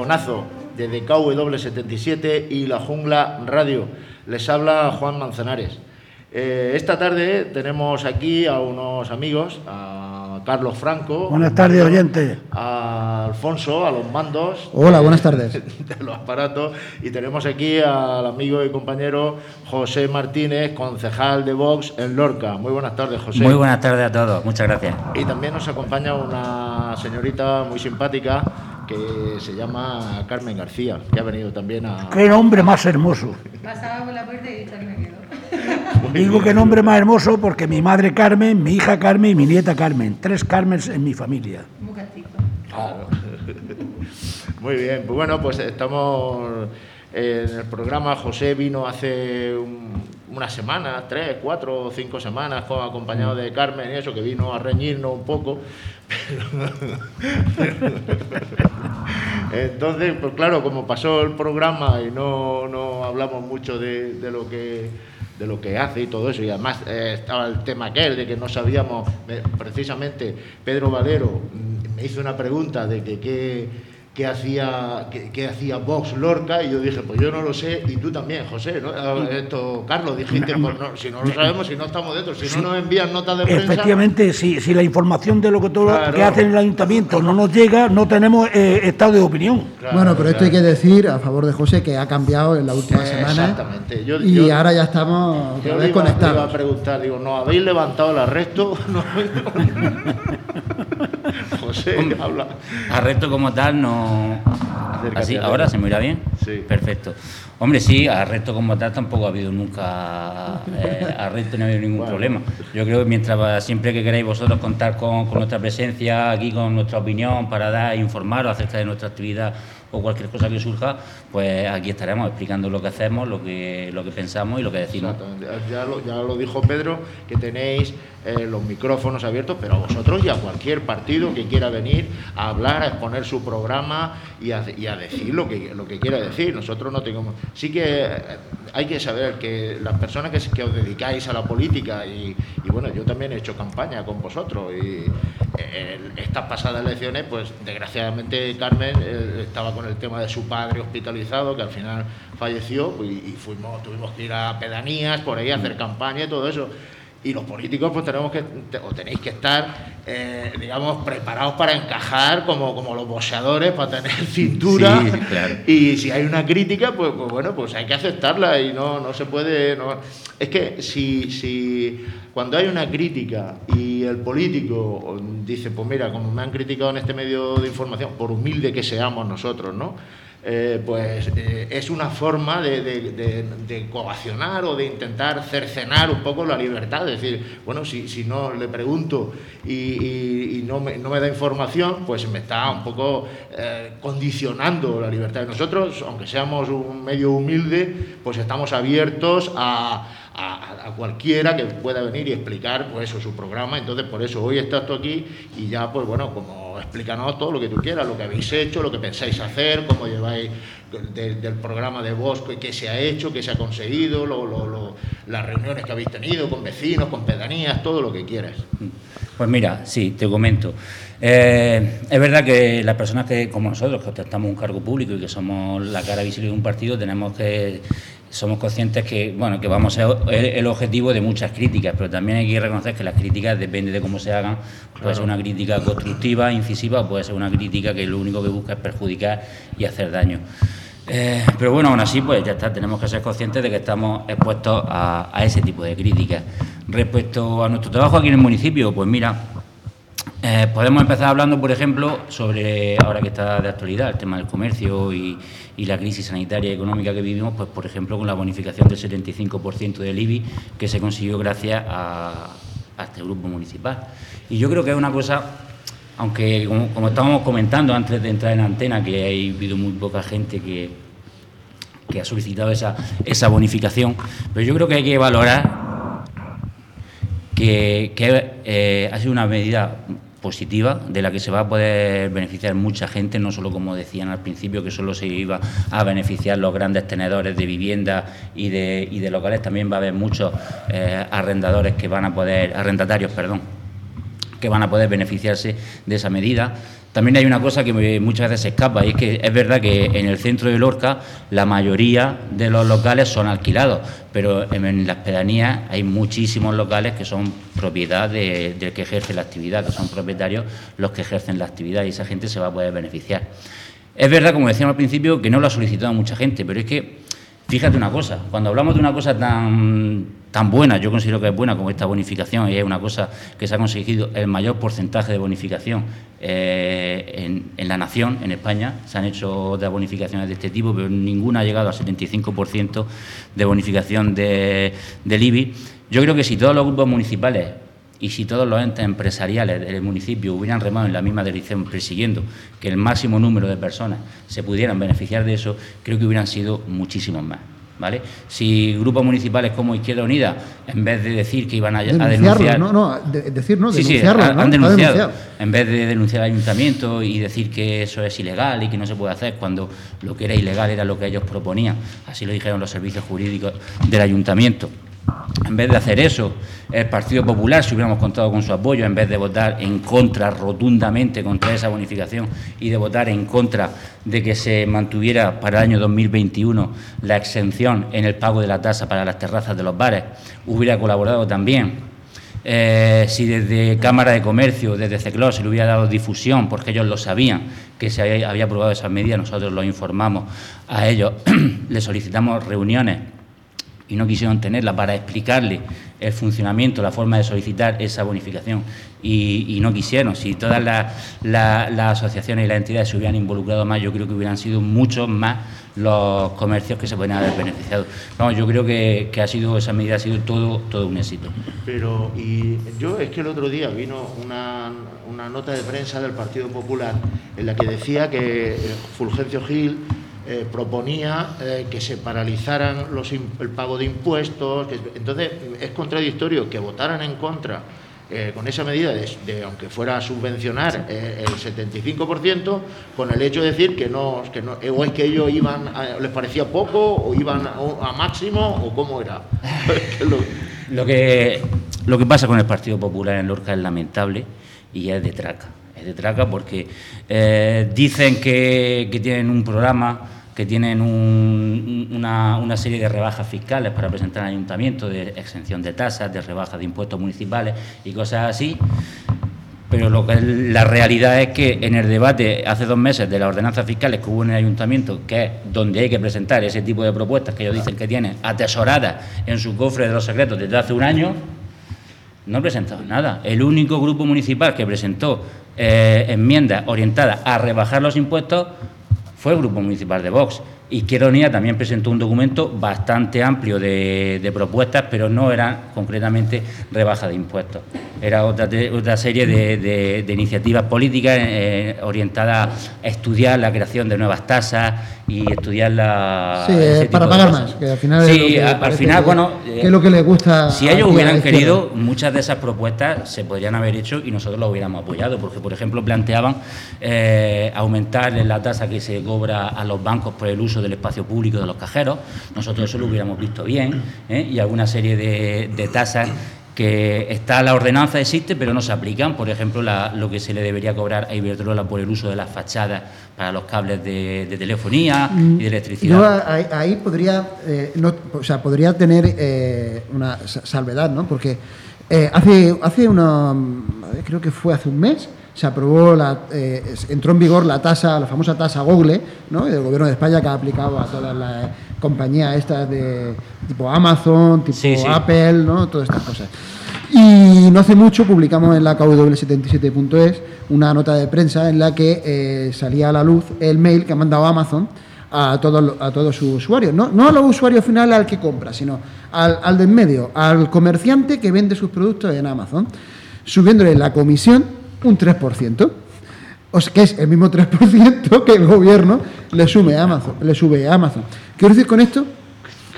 al Rejonazo de DKW77 y La Jungla Radio. Les habla Juan Manzanares. Eh, esta tarde tenemos aquí a unos amigos, a Carlos Franco. Buenas tardes, oyente. A Alfonso, a los mandos. Hola, buenas tardes. De los aparatos. Y tenemos aquí al amigo y compañero José Martínez, concejal de Vox en Lorca. Muy buenas tardes, José. Muy buenas tardes a todos, muchas gracias. Y también nos acompaña una señorita muy simpática que se llama Carmen García, que ha venido también a... Qué nombre más hermoso. Pasaba por la puerta y me quedo. Digo qué nombre más hermoso porque mi madre Carmen, mi hija Carmen y mi nieta Carmen. Tres Carmens en mi familia. Muy castizo. Claro. Muy bien, pues bueno, pues estamos en el programa. José vino hace un- unas semanas, tres, cuatro o cinco semanas, co- acompañado de Carmen y eso, que vino a reñirnos un poco. Entonces, pues claro, como pasó el programa y no, no hablamos mucho de, lo que de lo que hace y todo eso, y además eh, estaba el tema aquel de que no sabíamos, me- precisamente Pedro Valero mm, me hizo una pregunta de que qué qué hacía, qué, qué hacía Vox Lorca, y yo dije, pues yo no lo sé, y tú también, José, ¿no? Ah, Esto, Carlos, dijiste, pues no, si no lo sabemos, si no estamos dentro, si no nos envían notas de prensa... Efectivamente, si, si la información de lo que todo lo Claro. que hace el ayuntamiento no nos llega, no tenemos eh, estado de opinión. Claro, bueno, pero esto hay claro. que decir a favor de José que ha cambiado en la última Eh, semana. exactamente. Yo- y yo- ahora ya estamos otra Yo vez le iba, le iba a conectados. preguntar, digo, ¿no habéis levantado el arresto? No. José, habla. Arresto como tal no... Acércate, Así. ¿Ahora se me irá bien? Sí. Perfecto. Hombre, sí, arresto como tal tampoco ha habido nunca eh, arresto, no ha habido ningún Bueno. problema. Yo creo que mientras siempre que queráis vosotros contar con, con nuestra presencia aquí, con nuestra opinión para dar, informaros acerca de nuestra actividad o cualquier cosa que surja, pues aquí estaremos explicando lo que hacemos, lo que, lo que pensamos y lo que decimos. Ya lo, ya lo dijo Pedro, que tenéis eh, los micrófonos abiertos, pero a vosotros y a cualquier partido que quiera venir a hablar, a exponer su programa y a, y a decir lo que, lo que quiera decir. Nosotros no tenemos... Sí que eh, hay que saber que las personas que, que os dedicáis a la política, y, y bueno, yo también he hecho campaña con vosotros, y eh, estas pasadas elecciones, pues desgraciadamente Carmen eh, estaba con el tema de su padre hospitalizado, que al final falleció, pues, y, y fuimos, tuvimos que ir a pedanías por ahí a hacer campaña y todo eso. Y los políticos pues tenemos que, o tenéis que estar, eh, digamos, preparados para encajar como, como los boxeadores, para tener cintura. Sí, claro. Y si hay una crítica, pues, pues bueno, pues hay que aceptarla y no, no se puede... no- Es que si, si cuando hay una crítica y el político dice, pues mira, como me han criticado en este medio de información, por humilde que seamos nosotros, ¿no? Eh, pues eh, es una forma de, de- coaccionar o de intentar cercenar un poco la libertad. Es decir, bueno, si, si no le pregunto y no, me, no me da información, pues me está un poco eh, condicionando la libertad. Nosotros, aunque seamos un medio humilde, pues estamos abiertos a, a- cualquiera que pueda venir y explicar pues eso, su programa. Entonces, por eso hoy estás tú aquí y ya, pues bueno, como explícanos todo lo que tú quieras, lo que habéis hecho, lo que pensáis hacer, cómo lleváis de- del programa de Bosco, qué se ha hecho, qué se ha conseguido, las reuniones que habéis tenido con vecinos, con pedanías, todo lo que quieras. Pues mira, sí, te comento. Eh, es verdad que las personas que, como nosotros, que ostentamos un cargo público y que somos la cara visible de un partido, tenemos que somos conscientes que bueno que vamos a ser el, objetivo de muchas críticas, pero también hay que reconocer que las críticas depende de cómo se hagan. Puede ser una crítica constructiva, incisiva, o puede ser una crítica que lo único que busca es perjudicar y hacer daño. Eh, pero bueno, aún así, pues ya está, tenemos que ser conscientes de que estamos expuestos a, a ese tipo de críticas. Respecto a nuestro trabajo aquí en el municipio, pues mira, eh, podemos empezar hablando, por ejemplo, sobre, ahora que está de actualidad, el tema del comercio y, la crisis sanitaria y económica que vivimos, pues por ejemplo con la bonificación del 75% del IBI que se consiguió gracias a, este grupo municipal. Y yo creo que es una cosa, aunque como, estábamos comentando antes de entrar en antena, que ha habido muy poca gente que, ha solicitado esa, bonificación, pero yo creo que hay que valorar que, que, eh, ha sido una medida positiva de la que se va a poder beneficiar mucha gente, no solo como decían al principio que solo se iba a beneficiar los grandes tenedores de vivienda y de, locales, también va a haber muchos eh, arrendadores que van a poder, arrendatarios, perdón, que van a poder beneficiarse de esa medida. También hay una cosa que muchas veces se escapa, y es que es verdad que en el centro de Lorca la mayoría de los locales son alquilados, pero en, las pedanías hay muchísimos locales que son propiedad de- del que ejerce la actividad, que son propietarios los que ejercen la actividad y esa gente se va a poder beneficiar. Es verdad, como decíamos al principio, que no lo ha solicitado mucha gente, pero es que, fíjate una cosa, cuando hablamos de una cosa tan, tan buena, yo considero que es buena como esta bonificación, y es una cosa que se ha conseguido el mayor porcentaje de bonificación eh, en, en la nación, en España, se han hecho otras bonificaciones de este tipo, pero ninguna ha llegado al 75% de bonificación de, del IBI. Yo creo que si todos los grupos municipales y si todos los entes empresariales del municipio hubieran remado en la misma dirección, persiguiendo que el máximo número de personas se pudieran beneficiar de eso, creo que hubieran sido muchísimos más. ¿Vale? Si grupos municipales como Izquierda Unida, en vez de decir que iban a, a denunciar. no, no, de- decir, no, Sí, sí, denunciarlo, han, ¿no? han Ha denunciado. denunciado. En vez de denunciar al ayuntamiento y decir que eso es ilegal y que no se puede hacer cuando lo que era ilegal era lo que ellos proponían. Así lo dijeron los servicios jurídicos del ayuntamiento. En vez de hacer eso, el Partido Popular, si hubiéramos contado con su apoyo, en vez de votar en contra rotundamente contra esa bonificación y de votar en contra de que se mantuviera para el año 2021 la exención en el pago de la tasa para las terrazas de los bares, hubiera colaborado también. Eh, si desde Cámara de Comercio, desde CECLOS, se le hubiera dado difusión, porque ellos lo sabían, que se había, había aprobado esas medidas, nosotros lo informamos a ellos, le solicitamos reuniones y no quisieron tenerla para explicarle el funcionamiento, la forma de solicitar esa bonificación y, no quisieron. Si todas las asociaciones y las entidades se hubieran involucrado más, yo creo que hubieran sido muchos más los comercios que se pueden haber beneficiado. Vamos, yo creo que, ha sido esa medida ha sido todo, todo un éxito. Pero, y yo es que el otro día vino una, una nota de prensa del Partido Popular en la que decía que eh, Fulgencio Gil eh, proponía eh, que se paralizaran los, el pago de impuestos. que- entonces, es contradictorio que votaran en contra eh, con esa medida, de, de, aunque fuera a subvencionar eh, el 75%, con el hecho de decir que no, que no o es que ellos iban, a- les parecía poco, o iban a, a máximo, o cómo era. Lo- Lo que, lo que pasa con el Partido Popular en Lorca es lamentable y es de traca. Es de traca porque eh, dicen que, que tienen un programa, que tienen un- una, una serie de rebajas fiscales para presentar al ayuntamiento, de exención de tasas, de rebajas de impuestos municipales y cosas así. Pero lo que la realidad es que en el debate hace dos meses de las ordenanzas fiscales que hubo en el ayuntamiento, que es donde hay que presentar ese tipo de propuestas que ellos dicen que tienen atesoradas en su cofre de los secretos desde hace un año, no presentaron nada. El único grupo municipal que presentó eh, enmiendas orientadas a rebajar los impuestos fue el grupo municipal de Vox. Izquierda Unida también presentó un documento bastante amplio de, de propuestas, pero no era concretamente rebaja de impuestos. Era otra, serie de, de- de iniciativas políticas eh, orientadas a estudiar la creación de nuevas tasas y estudiar la. Sí, ese tipo para de pagar más, que al final es Sí, lo que a- al final, que- bueno. que es lo que le gusta Si ellos hubieran querido, muchas de esas propuestas se podrían haber hecho y nosotros lo hubiéramos apoyado, porque, por ejemplo, planteaban eh, aumentar la tasa que se cobra a los bancos por el uso del espacio público de los cajeros. Nosotros eso lo hubiéramos visto bien, ¿eh? y alguna serie de, de tasas que está la ordenanza existe pero no se aplican por ejemplo la- lo que se le debería cobrar a Iberdrola por el uso de las fachadas para los cables de, de telefonía y de electricidad Yo ahí, ahí podría, eh, no, o sea, podría tener eh, una sa- salvedad, ¿no? Porque eh, hace, hace una, mm, creo que fue hace un mes, se aprobó, la, eh, entró en vigor la tasa, la famosa tasa Google, ¿no? Del gobierno de España que ha aplicado a todas las compañías estas de tipo Amazon, tipo Sí, sí. Apple, ¿no? Todas estas cosas. Y no hace mucho publicamos en la KW77.es una nota de prensa en la que eh, salía a la luz el mail que ha mandado Amazon a todos a todos sus usuarios. No, no a los usuarios finales al que compra, sino al, al de en medio, al comerciante que vende sus productos en Amazon, subiéndole la comisión un 3%. O que es el mismo 3% que el gobierno le sube a Amazon. Le sube a Amazon. Quiero decir con esto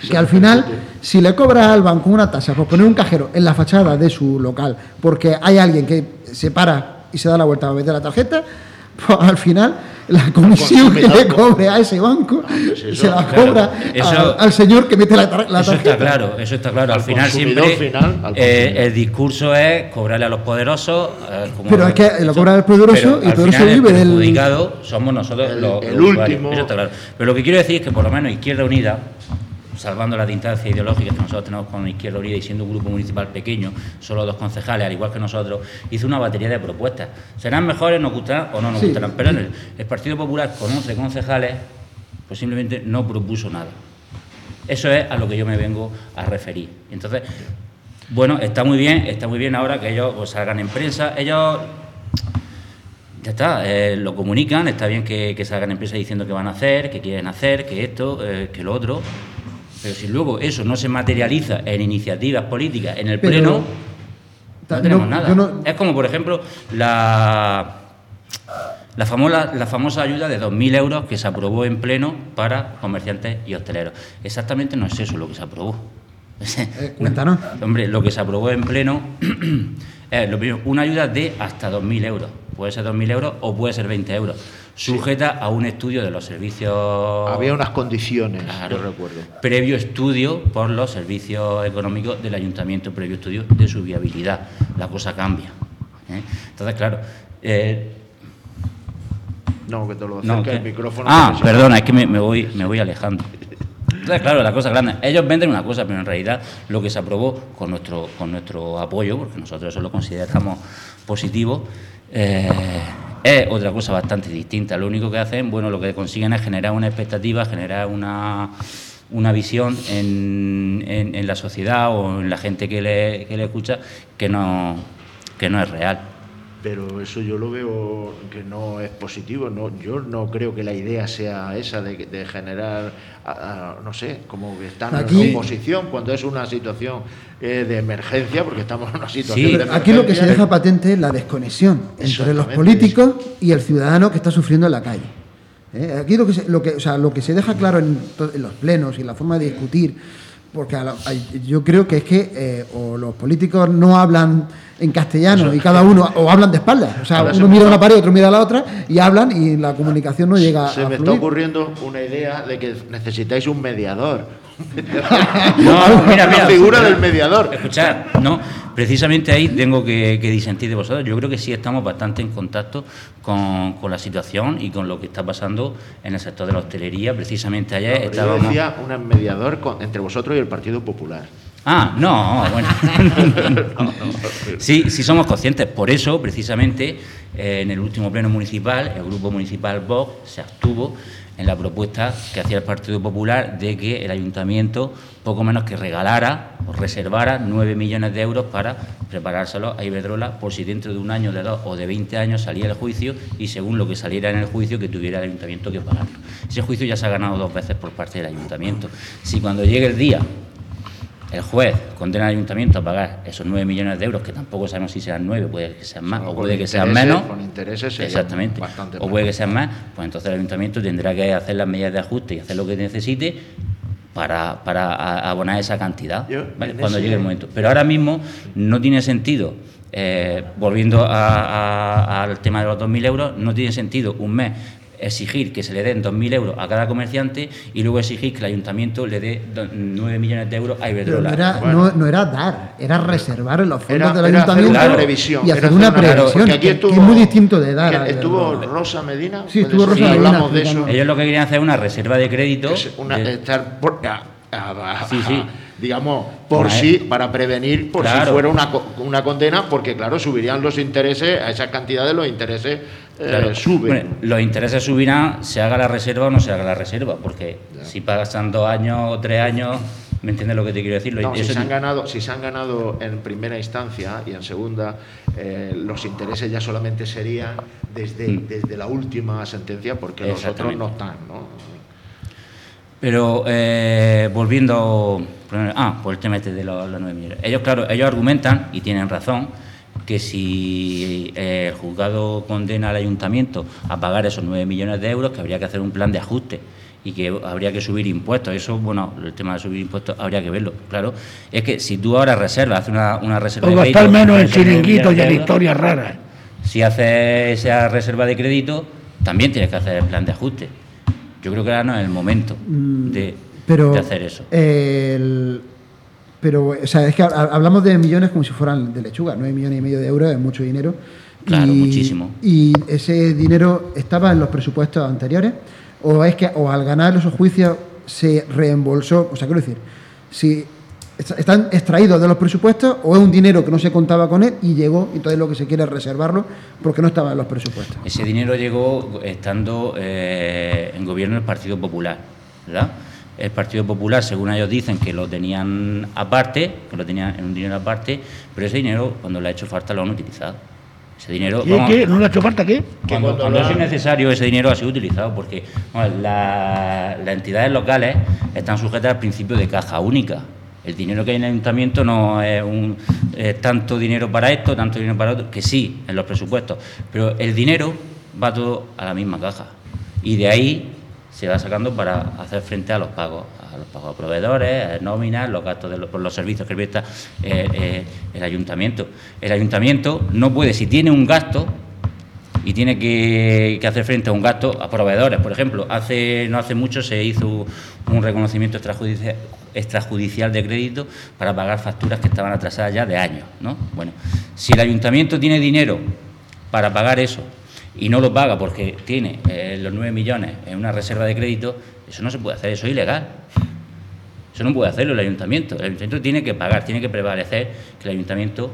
que al final, si le cobra al banco una tasa por poner un cajero en la fachada de su local, porque hay alguien que se para y se da la vuelta para meter la tarjeta, pues al final la comisión que le cobre a ese banco pues eso, se la claro, cobra eso- al, al señor que mete la, tar- la Eso tarjeta. está claro, eso está claro. Al, Al final siempre final, al eh, el discurso es cobrarle a los poderosos. eh, como Pero es que lo cobra el poderoso pero y el al poderoso final vive el del- perjudicado somos nosotros El- los, el los usuarios. último- Eso está claro. Pero lo que quiero decir es que por lo menos Izquierda Unida salvando las distancias ideológicas que nosotros tenemos con Izquierda Unida y siendo un grupo municipal pequeño, solo dos concejales, al igual que nosotros, hizo una batería de propuestas. ¿Serán mejores, nos gustarán o no nos Sí. gustarán? Pero el, el Partido Popular, con 11 concejales, pues simplemente no propuso nada. Eso es a lo que yo me vengo a referir. Entonces, bueno, está muy bien, está muy bien ahora que ellos pues, salgan en prensa. Ellos ya está, eh, lo comunican, está bien que, que salgan en prensa diciendo que van a hacer, que quieren hacer, que esto, eh, que lo otro. Pero si luego eso no se materializa en iniciativas políticas en el Pero- Pleno, no tenemos no, nada. no- Es como, por ejemplo, la, la, famosa, la famosa ayuda de 2.000 euros que se aprobó en Pleno para comerciantes y hosteleros. Exactamente no es eso lo que se aprobó. Eh, cuéntanos. Hombre, lo que se aprobó en Pleno es lo primero, una ayuda de hasta 2.000 euros. Puede ser 2.000 euros o puede ser 20 euros. Sujeta a un estudio de los servicios Había unas condiciones, Claro. yo recuerdo. previo estudio por los servicios económicos del ayuntamiento, previo estudio de su viabilidad. La cosa cambia. ¿eh? Entonces, claro. eh, No, que te lo no, acerca que- el micrófono. Ah, perdona, es que me, me voy, me voy alejando. Entonces, claro, la cosa grande. Ellos venden una cosa, pero en realidad lo que se aprobó con nuestro, con nuestro apoyo, porque nosotros eso lo consideramos positivo, eh, es otra cosa bastante distinta. Lo único que hacen, bueno, lo que consiguen es generar una expectativa, generar una, una visión en, en- en la sociedad o en la gente que le, que le escucha que no, que no es real. Pero eso yo lo veo que no es positivo. No, yo no creo que la idea sea esa de, de generar, a- a- no sé, como que están Aquí- en oposición cuando es una situación eh, de emergencia, porque estamos en una situación Sí. de Pero aquí lo que se emergencia. deja patente es la desconexión entre los políticos y el ciudadano que está sufriendo en la calle. ¿Eh? Aquí lo que, se, lo, que, o sea, lo que se deja claro en, en los plenos y en la forma de discutir, porque a la- a- yo creo que es que eh, o los políticos no hablan en castellano y cada uno, o hablan de espaldas. O sea, se uno mira una pared, otro mira la otra y hablan y la comunicación no llega Se a me está ocurriendo una idea de que necesitáis un mediador. No, mira, la mira, figura mira. del mediador. Escuchad, no, precisamente ahí tengo que, que disentir de vosotros. Yo creo que sí estamos bastante en contacto con, con la situación y con lo que está pasando en el sector de la hostelería. Precisamente ayer yo estábamos. decía un mediador con- entre vosotros y el Partido Popular. Ah, no, bueno. sí, sí somos conscientes. Por eso, precisamente, eh, en el último pleno municipal, el grupo municipal Vox se abstuvo en la propuesta que hacía el Partido Popular de que el ayuntamiento poco menos que regalara o reservara 9 millones de euros para preparárselo a Iberdrola por si dentro de un año, de dos o de 20 años salía el juicio y según lo que saliera en el juicio que tuviera el ayuntamiento que pagarlo. Ese juicio ya se ha ganado dos veces por parte del ayuntamiento. Si cuando llegue el día el juez condena al ayuntamiento a pagar esos 9 millones de euros, que tampoco sabemos si serán 9, puede que sean más, o puede que sean menos. con intereses Exactamente. bastante O puede que sean más, pues entonces el ayuntamiento tendrá que hacer las medidas de ajuste y hacer lo que necesite para, para abonar esa cantidad Yo, ¿vale? en cuando llegue el momento. Pero ahora mismo no tiene sentido, eh, volviendo a- a- al tema de los 2.000 euros, no tiene sentido un mes exigir que se le den 2.000 euros a cada comerciante y luego exigir que el ayuntamiento le dé do- 9 millones de euros a Iberdrola. no era, Bueno. no, no era dar, era reservar los fondos Era, del era hacer ayuntamiento una previsión. y era hacer una hacer previsión, aquí que- estuvo, que es muy distinto de dar. ¿quién a- Estuvo Rosa Medina. Sí, estuvo Rosa Medina hablamos de eso. Ellos lo que querían hacer es una reserva de crédito. Es una- de- estar por- a- a- a- Sí, sí. digamos, por Una- sí, para prevenir por si fuera una, una condena, porque claro, subirían los intereses, a esas cantidades los intereses eh, Claro. suben. Bueno, los intereses subirán, se haga la reserva o no se haga la reserva, porque si pasan dos años o tres años, ¿me entiendes lo que te quiero decir? No, si se, han ganado, si se han ganado en primera instancia y en segunda, eh, los intereses ya solamente serían desde, Mm. desde la última sentencia, porque los otros no están. ¿no? Pero eh, volviendo ah, por el tema este de los, los 9 millones. Ellos, claro, ellos argumentan, y tienen razón, que si eh, el juzgado condena al ayuntamiento a pagar esos 9 millones de euros, que habría que hacer un plan de ajuste y que habría que subir impuestos. Eso, bueno, el tema de subir impuestos habría que verlo. Claro, es que si tú ahora reservas, haces una, una reserva O de gastar crédito, menos en esos 9 chiringuitos y de en historias raras. si haces esa reserva de crédito, también tienes que hacer el plan de ajuste. Yo creo que ahora no es el momento de, pero de hacer eso. el- pero, o sea, es que ha- hablamos de millones como si fueran de lechuga. 9 millones y medio de euros es mucho dinero. Claro, muchísimo. Y ese dinero estaba en los presupuestos anteriores, o es que o al ganar esos juicios se reembolsó. O sea, quiero decir, si est- están extraídos de los presupuestos o es un dinero que no se contaba con él y llegó, entonces lo que se quiere es reservarlo porque no estaba en los presupuestos. Ese dinero llegó estando eh, en gobierno el Partido Popular, ¿verdad? El Partido Popular, según ellos dicen, que lo tenían aparte, que lo tenían en un dinero aparte, pero ese dinero, cuando le ha hecho falta, lo han utilizado. Ese dinero. ¿Qué, vamos, qué? ¿No le ha hecho falta qué? Cuando, cuando cuando sido ha- necesario, ese dinero ha sido utilizado porque la- las entidades locales están sujetas al principio de caja única. El dinero que hay en el ayuntamiento no es un es tanto dinero para esto, tanto dinero para otro, que sí, en los presupuestos, pero el dinero va todo a la misma caja y de ahí se va sacando para hacer frente a los pagos, a los pagos a proveedores, a nóminas, los gastos de los, por los servicios que presta eh, eh, el ayuntamiento. El ayuntamiento no puede, si tiene un gasto, y tiene que, hacer frente a un gasto a proveedores. Por ejemplo, hace no hace mucho se hizo un reconocimiento extrajudicial, extrajudicial de crédito para pagar facturas que estaban atrasadas ya de años. ¿no? Bueno, si el ayuntamiento tiene dinero para pagar eso y no lo paga porque tiene eh, los 9 millones en una reserva de crédito, eso no se puede hacer, eso es ilegal. Eso no puede hacerlo el ayuntamiento. El ayuntamiento tiene que pagar, tiene que prevalecer que el ayuntamiento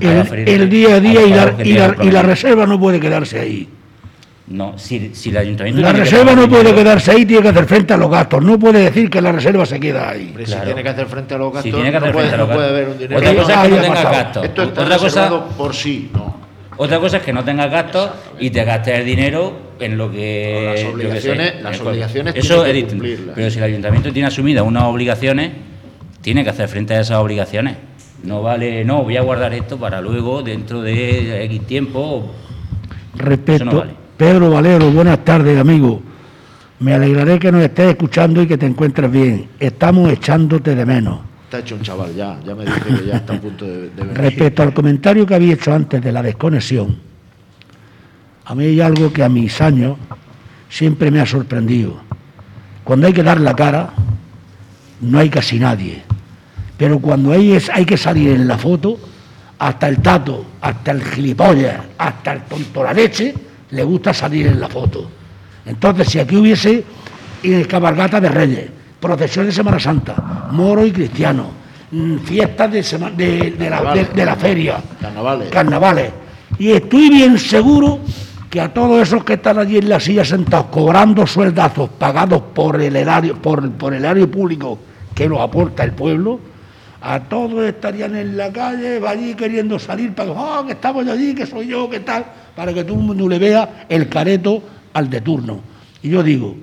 El, el día a día y la, y, la, y la comprometidos. reserva no puede quedarse ahí. No, si, si el ayuntamiento. La reserva no puede dinero- quedarse ahí, tiene que hacer frente a los gastos. No puede decir que la reserva se queda ahí. Claro. Si tiene que hacer frente a los gastos, Si tiene que hacer no, puede, frente a los no puede haber un dinero. Otra cosa es que no pasado. gastos. Esto está Otra cosa, reservado por sí, no. Otra cosa es que no tengas gastos y te gastes el dinero en lo que. Las obligaciones- sé, las obligaciones Eso es distinto. Pero si el ayuntamiento tiene asumidas unas obligaciones, tiene que hacer frente a esas obligaciones. No vale, no, voy a guardar esto para luego, dentro de X tiempo. No vale. Pedro Valero, buenas tardes, amigo. Me alegraré que nos estés escuchando y que te encuentres bien. Estamos echándote de menos. Está hecho un chaval ya, ya me dice que ya está a punto de, de venir. Respecto al comentario que había hecho antes de la desconexión, a mí hay algo que a mis años siempre me ha sorprendido. Cuando hay que dar la cara, no hay casi nadie. Pero cuando hay, es- hay que salir en la foto, hasta el tato, hasta el gilipollas, hasta el tonto la leche, le gusta salir en la foto. Entonces, si aquí hubiese eh, cabalgata de Reyes, procesión de Semana Santa, moro y cristiano, mm, fiestas de, sema- de- de la, de- de la feria, Carnavales. carnavales. Y estoy bien seguro que a todos esos que están allí en la silla sentados, cobrando sueldazos pagados por el erario, por, por el erario público que los aporta el pueblo, a todos estarían en la calle, va allí queriendo salir para que, "Ah, que estamos allí, que soy yo, que tal, para que todo el mundo le vea el careto al de turno. Y yo digo,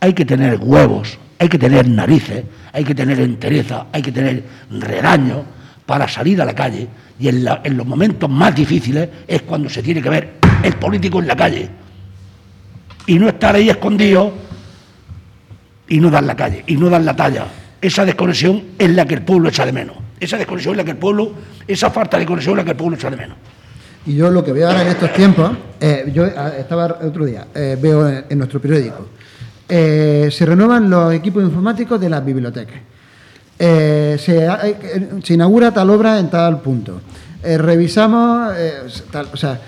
hay que tener huevos, hay que tener narices, hay que tener entereza, hay que tener redaño para salir a la calle. Y en, los momentos más difíciles es cuando se tiene que ver el político en la calle. Y no estar ahí escondido y no dar la calle, y no dar la talla. Esa desconexión es la que el pueblo echa de menos. Esa desconexión es la que el pueblo, esa falta de conexión es la que el pueblo echa de menos. Y yo lo que veo ahora en estos tiempos, eh, yo ah, estaba otro día, eh, veo en nuestro periódico, eh, se renuevan los equipos informáticos de las bibliotecas. Eh, se, inaugura tal obra en tal punto. Eh, revisamos, o sea,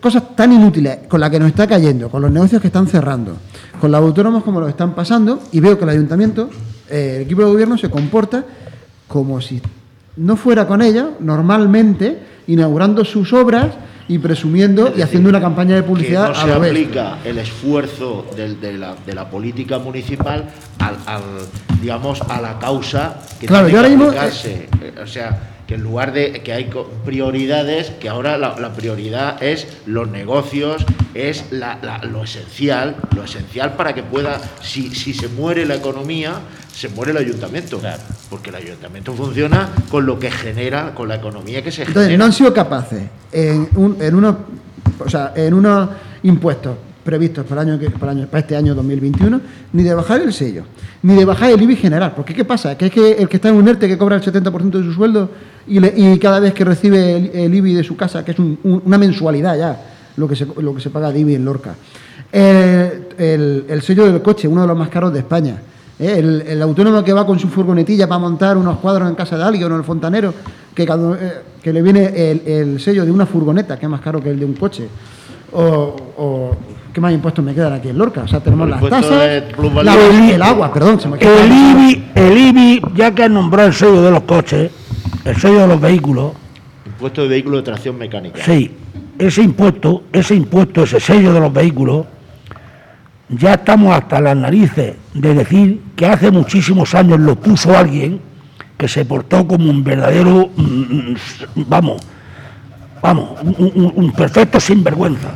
cosas tan inútiles con las que nos está cayendo, con los negocios que están cerrando, con los autónomos como lo están pasando, y veo que el ayuntamiento, el equipo de gobierno se comporta como si no fuera con ella, normalmente, inaugurando sus obras y presumiendo y haciendo una campaña de publicidad que no a se bestia. aplica el esfuerzo del- de, la, de la política municipal al, al, digamos a la causa que Claro, tiene que mismo, aplicarse. Eh, o sea que en lugar de que hay prioridades que ahora la, la prioridad es los negocios es la- la- lo esencial lo esencial para que pueda si, si se muere la economía se muere el ayuntamiento Claro. porque el ayuntamiento funciona con lo que genera con la economía que se Entonces, genera no han sido capaces en, un- en unos, o sea, en unos impuestos previstos para, el año para, este año 2021, ni de bajar el sello, ni de bajar el IBI general. Porque ¿qué pasa? Que es que el que está en un ERTE que cobra el 70% de su sueldo y, le- y cada vez que recibe el, IBI de su casa, que es un- un- una mensualidad ya, lo que se, lo que se paga Divi en Lorca. El, el sello del coche, uno de los más caros de España. Eh, El, autónomo que va con su furgonetilla para montar unos cuadros en casa de alguien o en el fontanero, que, eh, que le viene el, el sello de una furgoneta, que es más caro que el de un coche. O- ¿qué más impuestos me quedan aquí en Lorca? O sea, tenemos El las tasas, la- el agua, perdón, se me queda El IBI, el IBI, ya que han nombrado el sello de los coches, el sello de los vehículos, Impuesto de vehículo de tracción mecánica. sí, ese impuesto, ese impuesto, ese sello de los vehículos, ya estamos hasta las narices de decir que hace muchísimos años lo puso alguien que se portó como un verdadero, mm, mm, vamos, vamos, un, un- un perfecto sinvergüenza.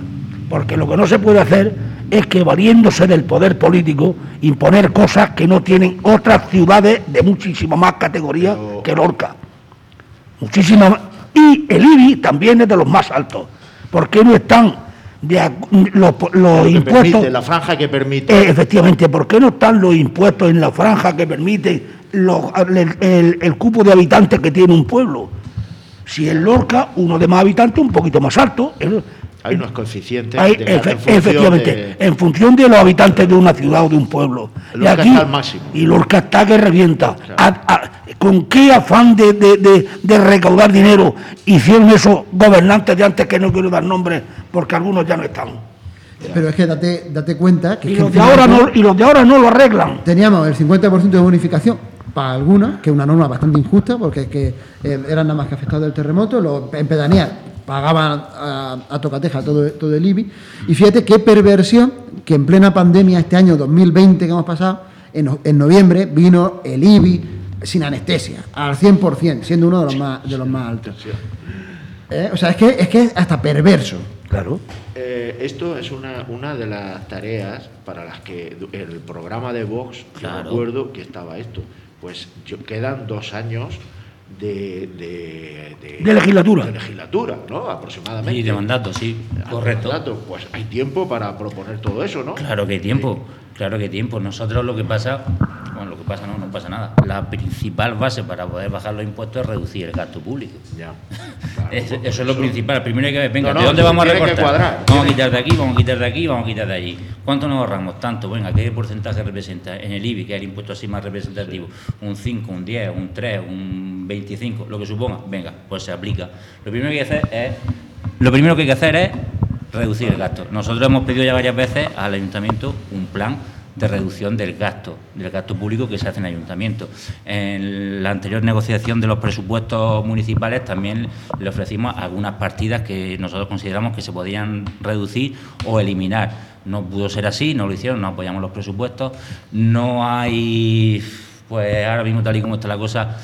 Porque lo que no se puede hacer es que valiéndose del poder político imponer cosas que no tienen otras ciudades de muchísima más categoría Pero- que Lorca. Muchísima más. Y el IBI también es de los más altos. ¿Por qué no están de los, los Que impuestos? permite, la franja que permite. Eh, efectivamente, ¿por qué no están los impuestos en la franja que permiten los- el, el- el cupo de habitantes que tiene un pueblo? Si en Lorca, uno de más habitantes, un poquito más alto. el- Hay unos coeficientes hay- de- efe- en función efectivamente, de- en función de los habitantes de una ciudad o de un pueblo. Lorca está al máximo. Y Lorca está que revienta. A- a- ¿Con qué afán de, de- de- de recaudar dinero hicieron esos gobernantes de antes que no quiero dar nombres porque algunos ya no están? Pero es que date, date cuenta que, Y es que los, de ahora no, y los de ahora no lo arreglan. teníamos el 50% de bonificación para algunas, que es una norma bastante injusta, porque es que eh, eran nada más que afectados del terremoto, los, en pedanías pagaban a, a tocateja todo, todo el IBI. Y fíjate qué perversión que en plena pandemia este año 2020 que hemos pasado, en, en noviembre vino el IBI sin anestesia, al 100%, siendo uno de los más, de los más altos. Eh, O sea, es que, es que es hasta perverso. Claro. Eh, esto es una, una de las tareas para las que el programa de Vox, yo recuerdo que estaba esto. Pues yo- quedan dos años de, de, De legislatura. de legislatura, ¿no? Aproximadamente. Sí, de mandato, sí, Ah, correcto. mandato. Pues hay tiempo para proponer todo eso, ¿no? Claro que hay tiempo, claro que hay tiempo. Nosotros lo que pasa, bueno, lo que pasa no, no pasa nada. La principal base para poder bajar los impuestos es reducir el gasto público. Ya. Claro, Es- eso es lo principal. Primero hay que ver, venga, No, no, ¿de dónde vamos a recortar? Vamos a quitar de aquí, vamos a quitar de aquí, vamos a quitar de allí. ¿Cuánto nos ahorramos? Tanto, venga, ¿qué porcentaje representa? En el IBI, que es el impuesto así más representativo, un 5, un 10, un 3, un 25, lo que suponga, venga, pues se aplica. Lo primero que hay que hacer es, lo primero que hay que hacer es reducir el gasto. Nosotros hemos pedido ya varias veces al ayuntamiento un plan de reducción del gasto, del gasto público que se hace en ayuntamiento. En la anterior negociación de los presupuestos municipales también le ofrecimos algunas partidas que nosotros consideramos que se podían reducir o eliminar. No pudo ser así, no lo hicieron, no apoyamos los presupuestos. No hay, pues ahora mismo tal y como está la cosa,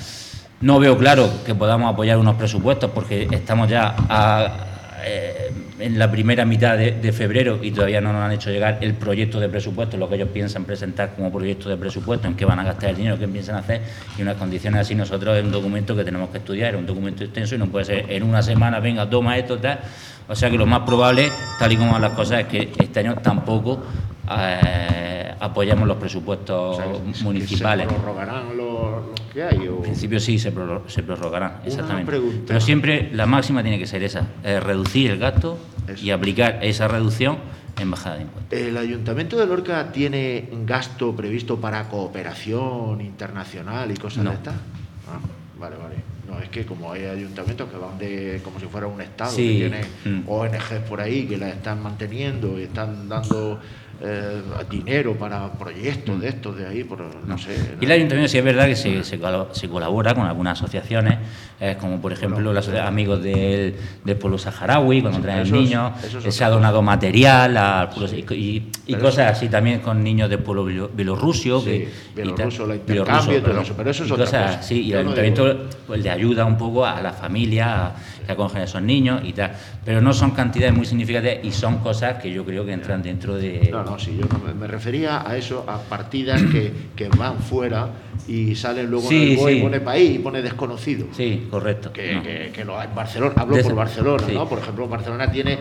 no veo claro que podamos apoyar unos presupuestos porque estamos ya a- eh, en la primera mitad de, febrero y todavía no nos han hecho llegar el proyecto de presupuesto, lo que ellos piensan presentar como proyecto de presupuesto, en qué van a gastar el dinero, qué piensan hacer y unas condiciones así. Nosotros es un documento que tenemos que estudiar, es un documento extenso y no puede ser en una semana, venga, toma esto, tal. O sea que lo más probable, tal y como van las cosas, es que este año tampoco eh, apoyamos los presupuestos O sea, municipales. ¿Se prorrogarán los, los que hay? O... En principio sí se, prorro- se prorrogarán, exactamente. pregunta. Pero siempre la máxima tiene que ser esa, eh, reducir el gasto Eso. y aplicar esa reducción en bajada de impuestos. ¿El Ayuntamiento de Lorca tiene gasto previsto para cooperación internacional y cosas No. de estas? Ah, vale, vale. No, es que como hay ayuntamientos que van de como si fuera un Estado, Sí. que tiene Mm. ONGs por ahí que la están manteniendo y están dando eh, dinero para proyectos de estos de ahí, por, no, sé. Y el ayuntamiento sí es verdad que se, se se colabora con algunas asociaciones, eh, como por ejemplo asociación Amigos del, del Pueblo Saharaui, cuando Sí, traen eso es- niños, se ha donado material pueblo- y, y- y Pero cosas así también con niños del pueblo bielo- bielorruso. Sí, que, y tal. bielorruso, el Bielorruso, y todo eso, pero eso es otra cosas cosa. así, y el no ayuntamiento pues, le ayuda un poco a la familia a- que acogen a esos niños y tal. Pero no son cantidades muy significativas y son cosas que yo creo que entran dentro de... No, no, sí, yo no me, refería a eso, a partidas que, que van fuera y salen luego en Sí, el BOE y sí. pone país y pone desconocido. Sí, correcto. que, no. que- que lo hay en Barcelona, hablo De por Barcelona, sí. ¿no? Por ejemplo, Barcelona tiene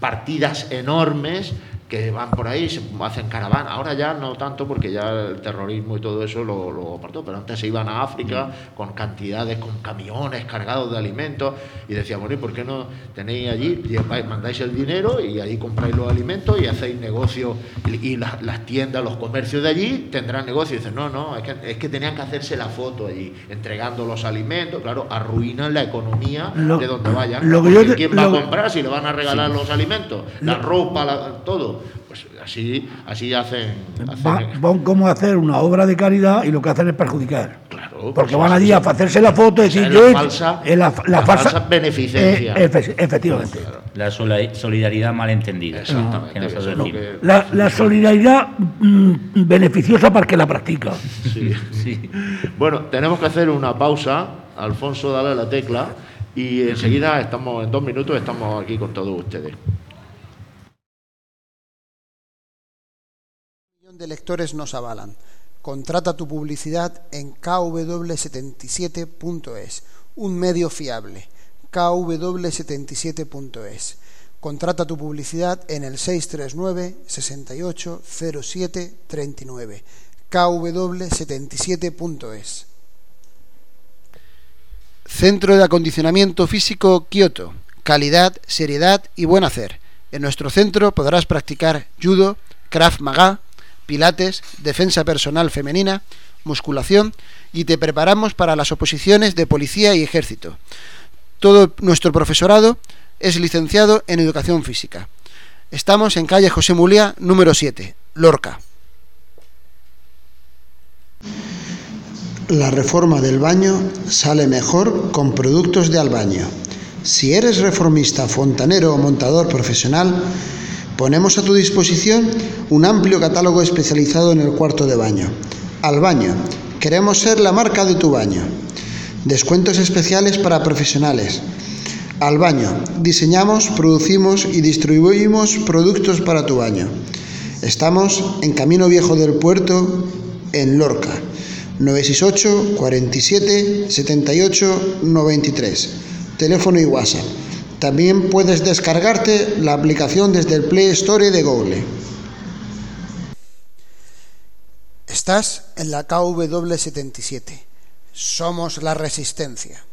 partidas enormes que van por ahí, se hacen caravana. Ahora ya no tanto porque ya el terrorismo y todo eso lo, lo apartó, pero antes se iban a África con cantidades, con camiones cargados de alimentos y decían, bueno, ¿y por qué no tenéis allí, lleváis, mandáis el dinero y ahí compráis los alimentos y hacéis negocio y, y las, las tiendas, los comercios de allí tendrán negocio? Y dicen, no, no, es que, es que tenían que hacerse la foto allí, entregando los alimentos, claro, arruinan la economía Lo- de donde vayan. lo que Porque yo te- ¿Quién va lo- a comprar si le van a regalar los alimentos? La ropa, la- todo. Pues así, así hacen. hacen- Va- van como a hacer una obra de caridad y lo que hacen es perjudicar. Claro, Porque pues van sí, allí sí. a hacerse la foto y decir es la yo he- falsa- eh, la, la la falsa, falsa beneficencia. eh, efe- efectivamente. La sola- solidaridad malentendida. Exactamente, que es lo La, la solidaridad mm, beneficiosa para el que la practica. Sí. Bueno, tenemos que hacer una pausa. Alfonso, dale la tecla. Y enseguida estamos, en dos minutos, estamos aquí con todos ustedes. De lectores nos avalan. Contrata tu publicidad en kw77.es, un medio fiable. kw77.es. Contrata tu publicidad en el 639 68 07 39. kw77.es. Centro de Acondicionamiento Físico Kioto. Calidad, seriedad y buen hacer. En nuestro centro podrás practicar judo, krav maga, pilates, defensa personal femenina, musculación y te preparamos para las oposiciones de policía y ejército. Todo nuestro profesorado es licenciado en educación física. Estamos en calle José Mulia, número 7, Lorca. La reforma del baño sale mejor con productos de Albaño. Si eres reformista, fontanero o montador profesional, ponemos a tu disposición un amplio catálogo especializado en el cuarto de baño. Albaño, queremos ser la marca de tu baño. Descuentos especiales para profesionales. Al baño, diseñamos, producimos y distribuimos productos para tu baño. Estamos en Camino Viejo del Puerto, en Lorca. 968 47 78 93. Teléfono y WhatsApp. También puedes descargarte la aplicación desde el Play Store de Google. Estás en la KW77. Somos la resistencia.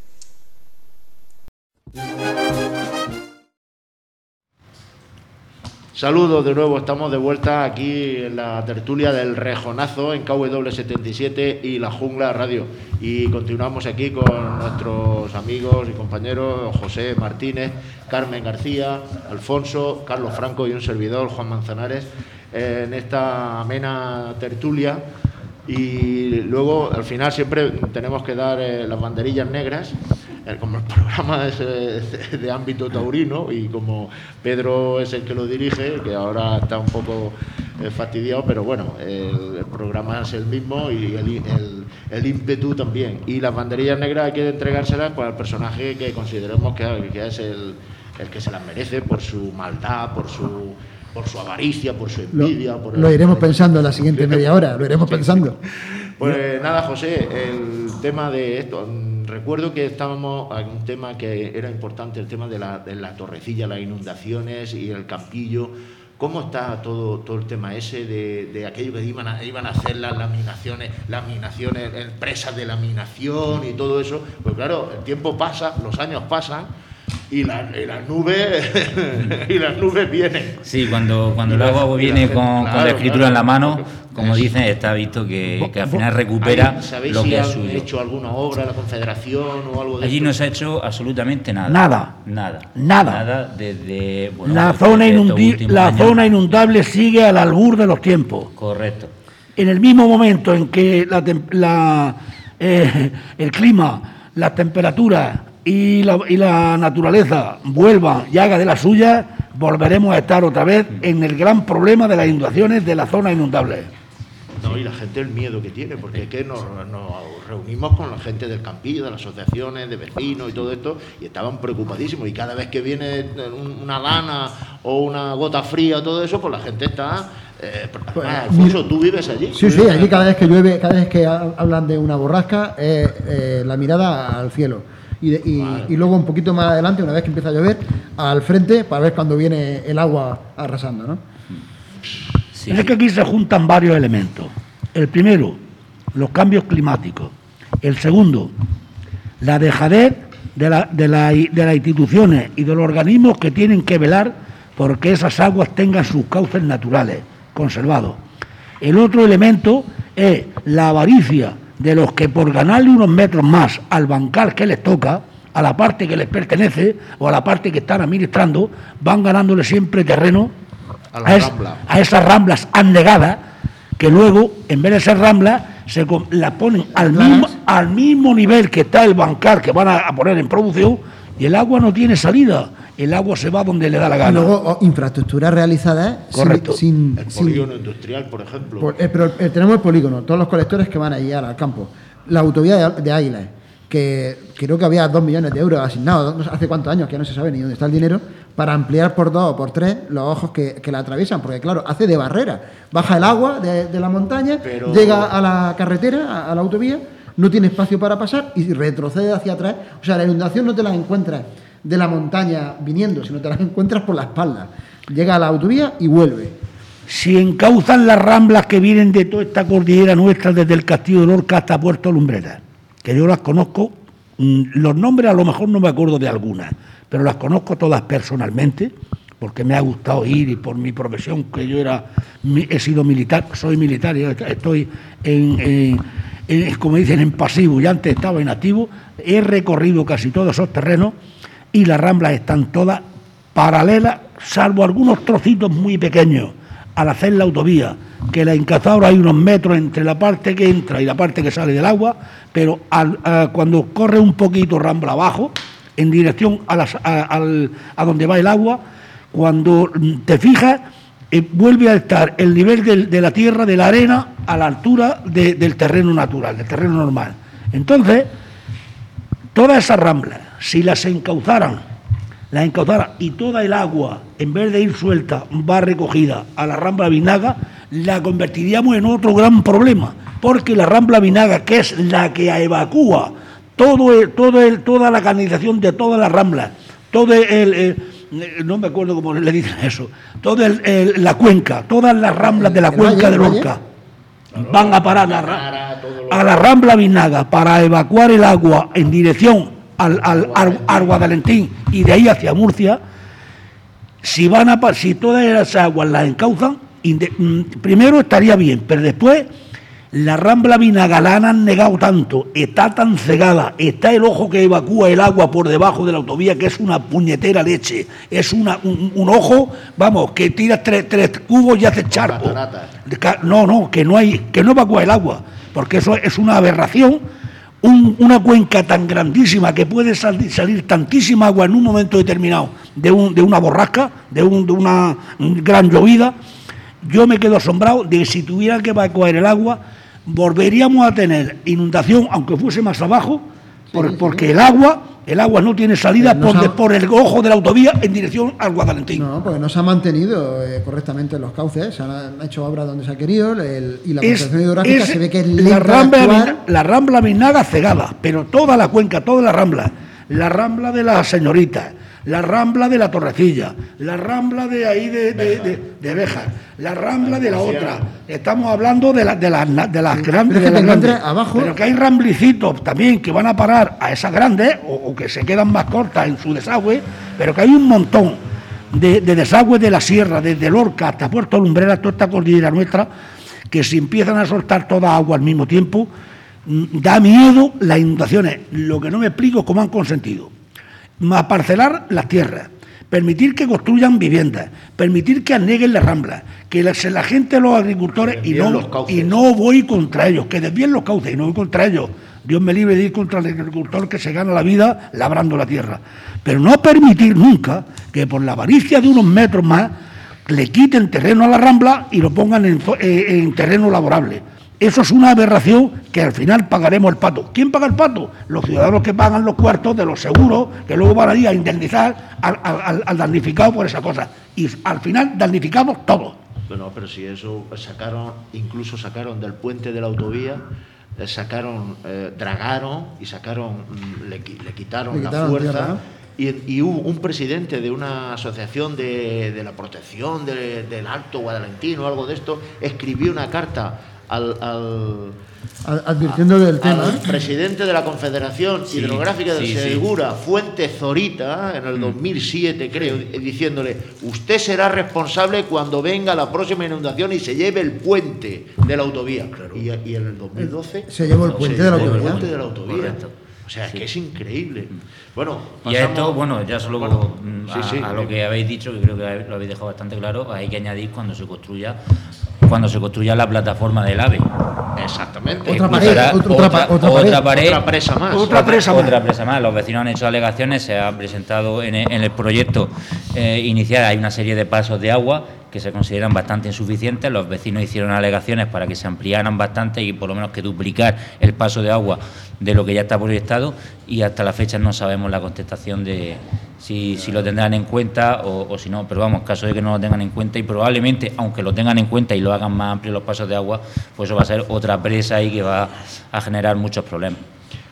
Saludos de nuevo, estamos de vuelta aquí en la tertulia del Rejonazo en KW77 y la Jungla Radio. Y continuamos aquí con nuestros amigos y compañeros José Martínez, Carmen García, Alfonso, Carlos Franco y un servidor, Juan Manzanares, en esta amena tertulia. Y luego, al final, siempre tenemos que dar eh, las banderillas negras eh, como el programa es eh, de, ámbito taurino y como Pedro es el que lo dirige, que ahora está un poco eh, fastidiado, pero bueno, el, el programa es el mismo y el, el- ímpetu también. Y las banderillas negras hay que entregárselas pues, al personaje que consideremos que, que es el que se las merece por su maldad, por su, por su avaricia, por su Lo, envidia. por lo iremos pensando en la siguiente media hora, lo iremos pensando. pues nada, José, el tema de esto. Recuerdo que estábamos en un tema que era importante, el tema de la, de la torrecilla, las inundaciones y el campillo. ¿Cómo está todo, todo el tema ese de, de aquello que iban a, iban a hacer las laminaciones, laminaciones, empresas de laminación y todo eso? Pues claro, el tiempo pasa, los años pasan y, la- y las nubes y las nubes vienen. Sí, cuando, cuando el agua viene con, la escritura claro. en la mano, como dicen, está visto que, que al final recupera Ahí, ¿Sabéis lo si que es suyo. hecho alguna obra la Confederación o algo de Allí esto? no se ha hecho absolutamente nada. Nada. Nada. Nada. Nada desde. bueno, la zona, la años. zona inundable sigue al albur de los tiempos. Correcto. En el mismo momento en que la la, eh, el clima, las temperaturas y la, y la naturaleza vuelvan y haga de la suya, volveremos a estar otra vez en el gran problema de las inundaciones de la zona inundable. No, y la gente el miedo que tiene, porque es que nos, nos reunimos con la gente del campillo, de las asociaciones, de vecinos y todo esto, y estaban preocupadísimos. Y cada vez que viene un- una lana o una gota fría o todo eso, pues la gente está... Eh, Alfonso, ¿tú vives allí? Sí, sí, allí cada vez que llueve, cada vez que ha- hablan de una borrasca, eh, la mirada al cielo. Y, de- y- y luego un poquito más adelante, una vez que empieza a llover, al frente para ver cuando viene el agua arrasando, ¿no? Sí, Es que aquí se juntan varios elementos. El primero, los cambios climáticos. El segundo, la dejadez de, la- de la- de las instituciones y de los organismos que tienen que velar porque esas aguas tengan sus cauces naturales, conservados. El otro elemento es la avaricia de los que por ganarle unos metros más al bancal que les toca, a la parte que les pertenece o a la parte que están administrando, van ganándole siempre terreno A la es- rambla. a esas ramblas anegadas que luego, en vez de ser ramblas, se las ponen al mismo, al mismo nivel que está el bancal que van a, a poner en producción y el agua no tiene salida. El agua se va donde le da la Y gana. luego o, infraestructuras realizadas sin- Correcto. sin, El sin- polígono industrial, por ejemplo. Por- eh, pero eh, tenemos el polígono, todos los colectores que van allí al campo. La autovía de, de Águilas, que creo que había dos millones de euros asignados, no sé hace cuántos años que no se sabe ni dónde está el dinero, para ampliar por dos o por tres los ojos que, que la atraviesan, porque claro, hace de barrera. Baja el agua de, de la montaña, Pero- llega a la carretera, a, a la autovía, no tiene espacio para pasar y retrocede hacia atrás. O sea, la inundación no te la encuentras de la montaña viniendo, sino te la encuentras por la espalda. Llega a la autovía y vuelve. Si encauzan las ramblas que vienen de toda esta cordillera nuestra, desde el Castillo de Lorca hasta Puerto Lumbrera, que yo las conozco, mm, los nombres a lo mejor no me acuerdo de algunas, pero las conozco todas personalmente, porque me ha gustado ir y por mi profesión, que yo era, he sido militar, soy militar y estoy en, en- en- como dicen, en pasivo y antes estaba en activo, he recorrido casi todos esos terrenos y las ramblas están todas paralelas, salvo algunos trocitos muy pequeños al hacer la autovía, que la encazadora hay unos metros entre la parte que entra y la parte que sale del agua, pero a- cuando corre un poquito rambla abajo, en dirección a, donde va el agua, cuando te fijas, eh, vuelve a estar el nivel de la tierra, de la arena, a la altura de- del terreno natural, del terreno normal. Entonces, todas esas ramblas, si las encauzaran, las encauzaran y toda el agua, en vez de ir suelta, va recogida a la rambla Vinaga, la convertiríamos en otro gran problema, porque la rambla Vinaga, que es la que evacúa todo el- todo el- toda la canalización de todas las ramblas, todo el, el- no me acuerdo cómo le dicen eso, toda el- el- la cuenca, todas las ramblas de la cuenca valle, de. Lorca van a parar a, a la Rambla Vinaga para evacuar el agua en dirección al, al, al- al Guadalentín y de ahí hacia Murcia, si van a si todas esas aguas las encausan, inde- mm, primero estaría bien, pero después la Rambla Vinaga la han negado tanto, está tan cegada, está el ojo que evacúa el agua por debajo de la autovía, que es una puñetera leche, es una, un, un ojo, vamos, que tiras tres, tres cubos y hace charco. No, no, que no hay, que no evacúa el agua, porque eso es una aberración. Un- una cuenca tan grandísima que puede salir, salir tantísima agua en un momento determinado de, un- de una borrasca, de, un- de una gran llovida, yo me quedo asombrado de que si tuviera que evacuar el agua, volveríamos a tener inundación, aunque fuese más abajo, por- porque el agua, el agua no tiene salida no por, ha- el ojo de la autovía en dirección al Guadalentín. No, porque no se ha mantenido eh, correctamente los cauces, se han, hecho obras donde se ha querido el- y la es, hidrográfica es se ve que es la rambla. Vina- la rambla Vinaga cegada, pero toda la cuenca, toda la rambla, la rambla de la señorita, la rambla de la Torrecilla, la rambla de ahí de, de, de- de Béjar, la rambla de la otra. Estamos hablando de, la- de, las na- de las grandes. De las grandes. abajo- Pero que hay ramblicitos también que van a parar a esas grandes o, o que se quedan más cortas en su desagüe, pero que hay un montón de, de desagües de la sierra, desde Lorca hasta Puerto Lumbrera, toda esta cordillera nuestra, que si empiezan a soltar toda agua al mismo tiempo, mm, da miedo las inundaciones. Lo que no me explico es cómo han consentido. Más parcelar las tierras, permitir que construyan viviendas, permitir que aneguen las ramblas, que la, se la gente, los agricultores, y no, los y no voy contra ellos, que desvíen los cauces y no voy contra ellos. Dios me libre de ir contra el agricultor que se gana la vida labrando la tierra. Pero no permitir nunca que por la avaricia de unos metros más le quiten terreno a la rambla y lo pongan en, eh, en terreno laborable. Eso es una aberración que al final pagaremos el pato. ¿Quién paga el pato? Los ciudadanos que pagan los cuartos de los seguros, que luego van a ir a indemnizar al, al- damnificado por esa cosa. Y al final damnificamos todos. Bueno, pero si eso sacaron, incluso sacaron del puente de la autovía, eh, sacaron, eh, dragaron y sacaron, mm, le, le quitaron la fuerza tierra, ¿no? y, y hubo un presidente de una asociación de, de la protección de- del Alto Guadalentino, algo de esto, escribió una carta al, al- Ad- Advirtiendo del tema. al presidente de la Confederación Sí, Hidrográfica del sí, sí. Segura, Fuente Zorita, en el 2007 creo, eh, diciéndole, usted será responsable cuando venga la próxima inundación y se lleve el puente de la autovía. Y, y en el 2012 Se llevó el puente de la el puente de la autovía. Correcto. O sea, que es increíble. Bueno, Y a pasamos- esto, bueno, ya solo Bueno, mm, sí, a, sí. a lo que habéis dicho, que creo que lo habéis dejado bastante claro, hay que añadir cuando se construya cuando se construya la plataforma del AVE. Exactamente. Otra pared, otra- otra pa- otra pared. Otra presa más. Otra presa más. Otra presa más. Los vecinos han hecho alegaciones, se ha presentado en el, en el proyecto eh, inicial, hay una serie de pasos de agua que se consideran bastante insuficientes. Los vecinos hicieron alegaciones para que se ampliaran bastante y por lo menos que duplicar el paso de agua de lo que ya está proyectado y hasta la fecha no sabemos la contestación de si, lo tendrán en cuenta o si no, pero vamos, caso de que no lo tengan en cuenta y probablemente, aunque lo tengan en cuenta y lo hagan más amplio los pasos de agua, pues eso va a ser otra presa y que va a generar muchos problemas.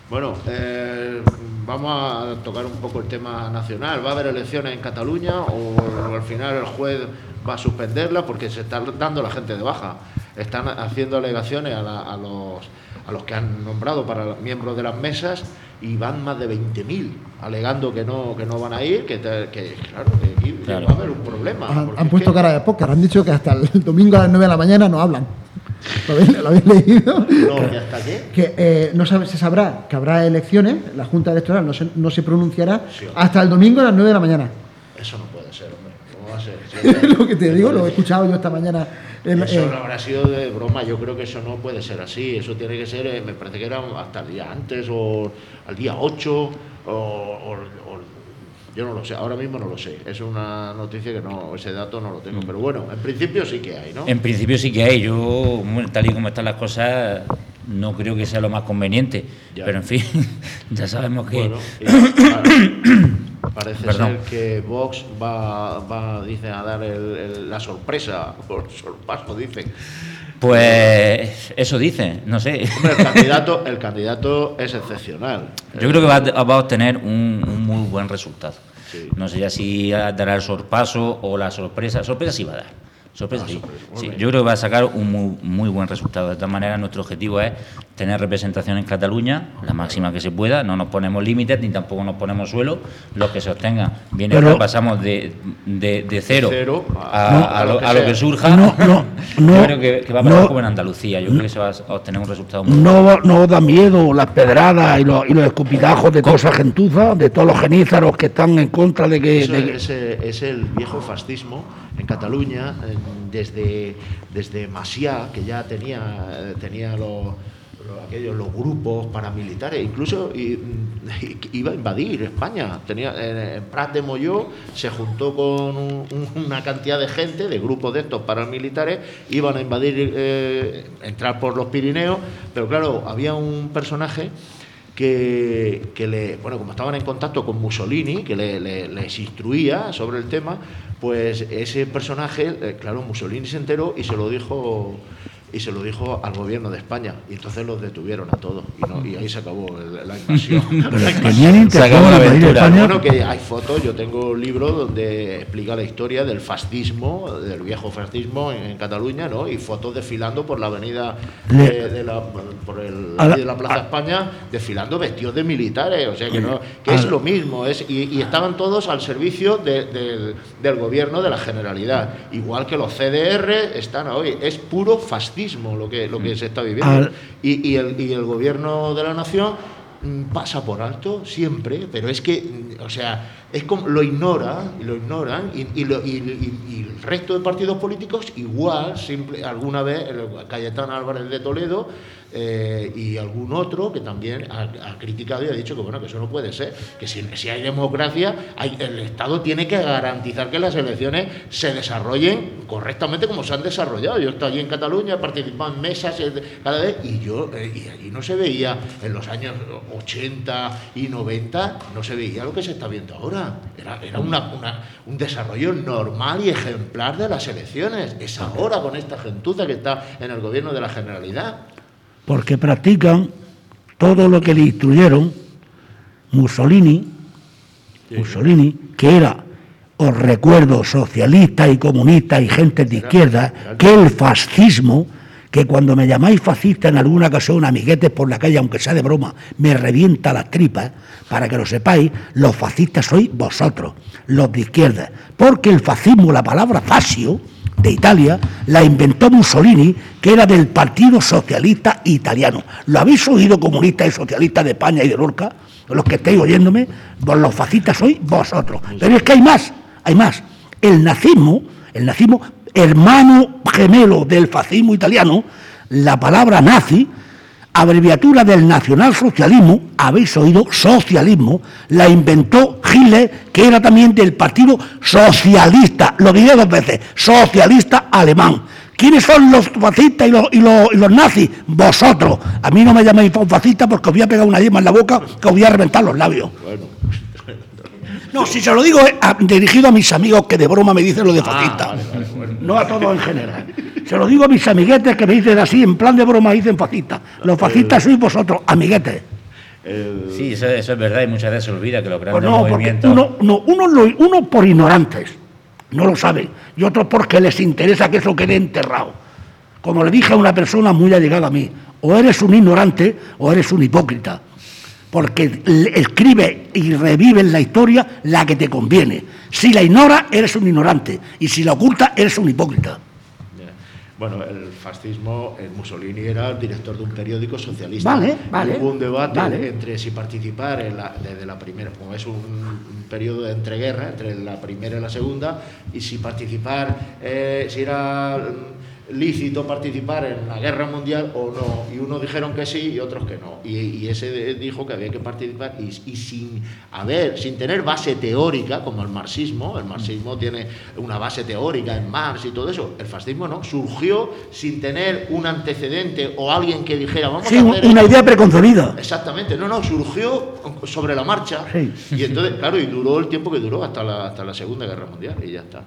Bueno, eh, vamos a tocar un poco el tema nacional. ¿Va a haber elecciones en Cataluña o, al final el juez va a suspenderla porque se está dando la gente de baja? Están haciendo alegaciones a, la- a los, a los que han nombrado para los miembros de las mesas y van más de 20.000 alegando que no que no van a ir, que, te- que, claro, que aquí Claro. va a haber un problema. Han, puesto que- cara de póker, han dicho que hasta el domingo a las 9 de la mañana no hablan. ¿Lo habéis, lo habéis leído? No, ¿y hasta qué? Que eh, no sabe- se sabrá que habrá elecciones, la Junta Electoral no se, no se pronunciará Sí, hasta el domingo a las 9 de la mañana. Eso no puede ser, hombre. ¿Cómo va a ser? Si lo que te digo, lo he escuchado yo esta mañana. en- Eso no habrá sido de broma, yo creo que eso no puede ser así, eso tiene que ser, eh, me parece que era hasta el día antes o al día 8 o, o- o- yo no lo sé, ahora mismo no lo sé, es una noticia que no, ese dato no lo tengo, pero bueno, en principio sí que hay, ¿no? En principio sí que hay. Yo, tal y como están las cosas, no creo que sea lo más conveniente. Ya. Pero en fin, ya sabemos que. Bueno, y parece Perdón. ser que Vox va, va dicen, a dar el- el- la sorpresa, por sorpaso, dicen. Pues eso dice, no sé. Hombre, el candidato, el candidato es excepcional. Yo creo que va, a- va a obtener un, un muy buen resultado. Sí. No sé ya si dará el sorpaso o la sorpresa. Sorpresa sí va a dar. Sorpresa Ah, sí. Sí. Yo creo que va a sacar un muy, muy buen resultado. De todas maneras, nuestro objetivo es tener representación en Cataluña, la máxima que se pueda. No nos ponemos límites ni tampoco nos ponemos suelo. Los que se obtengan, bien Pero- pasamos de, de, de cero, cero a, lo, a lo que surja. No, no, no, yo creo que, que va a pasar no. como en Andalucía. Yo creo que se va a obtener un resultado muy No, no da miedo las pedradas y los, y los escupitajos de toda esa gentuza, de todos los genízaros que están en contra de que. Eso de que- es, es el viejo fascismo en Cataluña, en- desde, desde que ya tenía, eh, tenía los, los- aquellos, los grupos paramilitares, incluso y- iba a invadir España. Tenía, en, Prat de Molló se juntó con un- un- una cantidad de gente, de grupos de estos paramilitares, iban a invadir, eh, entrar por los Pirineos, pero claro, había un personaje que, que le, bueno, como estaban en contacto con Mussolini, que le- le- les instruía sobre el tema, pues ese personaje, eh, claro, Mussolini se enteró y se lo dijo y se lo dijo al gobierno de España. Y entonces los detuvieron a todos. Y, no- y ahí se acabó la invasión. Tenían intención acabó la aventura. Bueno, que hay fotos, yo tengo un libro donde explica la historia del fascismo, del viejo fascismo en, en Cataluña, ¿no? Y fotos desfilando por la avenida Le- de, de la, por el, la- de la Plaza a- España, desfilando vestidos de militares, o sea que no, que es lo mismo, es, y, y estaban todos al servicio de- del- del gobierno de la Generalidad, igual que los CDR están hoy, es puro fascismo lo que, lo que se está viviendo. Al- Y, y el, y el gobierno de la nación mm, pasa por alto siempre, pero es que, mm, o sea, es como lo ignora, y lo ignoran, y, y lo- y- el resto de partidos políticos igual, simple, alguna vez, el Cayetano Álvarez de Toledo eh, y algún otro que también ha, criticado y ha dicho que bueno que eso no puede ser, que si, si hay democracia, el Estado tiene que garantizar que las elecciones se desarrollen correctamente como se han desarrollado. Yo estoy allí en Cataluña, he participado en mesas eh, cada vez y yo eh, y allí no se veía en los años 80 y 90 no se veía lo que se está viendo ahora. Era, era una- una- un desarrollo normal y ejemplar de las elecciones. Es ahora con esta gentuza que está en el gobierno de la Generalidad. porque practican todo lo que le instruyeron Mussolini Mussolini, que era, os recuerdo, socialista y comunista y gente de izquierda, que el fascismo, que cuando me llamáis fascista en alguna ocasión, amiguetes por la calle, aunque sea de broma, me revienta las tripas, para que lo sepáis, los fascistas sois vosotros, los de izquierda. Porque el fascismo, la palabra fascio, de Italia, la inventó Mussolini, que era del Partido Socialista Italiano. ¿Lo habéis oído comunistas y socialistas de España y de Lorca? Los que estáis oyéndome, vos los fascistas sois vosotros. Pero es que hay más, hay más. El nazismo, el nazismo, hermano gemelo del fascismo italiano, la palabra nazi, abreviatura del nacionalsocialismo, habéis oído socialismo, la inventó Hitler, que era también del Partido Socialista, lo diré dos veces, socialista alemán. ¿Quiénes son los fascistas y los, nazis? Vosotros. A mí no me llaméis fascista porque os voy a pegar una yema en la boca que os voy a reventar los labios. No, si se lo digo a- dirigido a mis amigos que de broma me dicen lo de Ah, fascista. vale, vale, bueno. No a todos en general. Se lo digo a mis amiguetes que me dicen así, en plan de broma dicen fascista. Los fascistas sois vosotros, amiguetes. el- Sí, eso, eso es verdad y muchas veces se olvida que los Pues grandes no, porque movimientos... uno, no, uno, lo- uno por ignorantes, no lo saben, y otros porque les interesa que eso quede enterrado. Como le dije a una persona muy allegada a mí, o eres un ignorante o eres un hipócrita, porque escribe y revive en la historia la que te conviene. Si la ignora, eres un ignorante, y si la oculta, eres un hipócrita. Bueno, el fascismo, el Mussolini era el director de un periódico socialista. Vale, vale, Hubo un debate vale. entre si participar en la- desde la primera, como es un, un periodo de entreguerra, entre la primera y la segunda, y si participar, eh, si era lícito participar en la guerra mundial o no. Y unos dijeron que sí y otros que no. Y, y ese dijo que había que participar y, y sin haber, sin tener base teórica, como el marxismo, el marxismo tiene una base teórica en Marx y todo eso, el fascismo no, surgió sin tener un antecedente o alguien que dijera, vamos Sí, a hacer una esto". idea preconcebida. Exactamente, no, no, surgió sobre la marcha. Sí. Y entonces, claro, y duró el tiempo que duró hasta la, hasta la Segunda Guerra Mundial y ya está.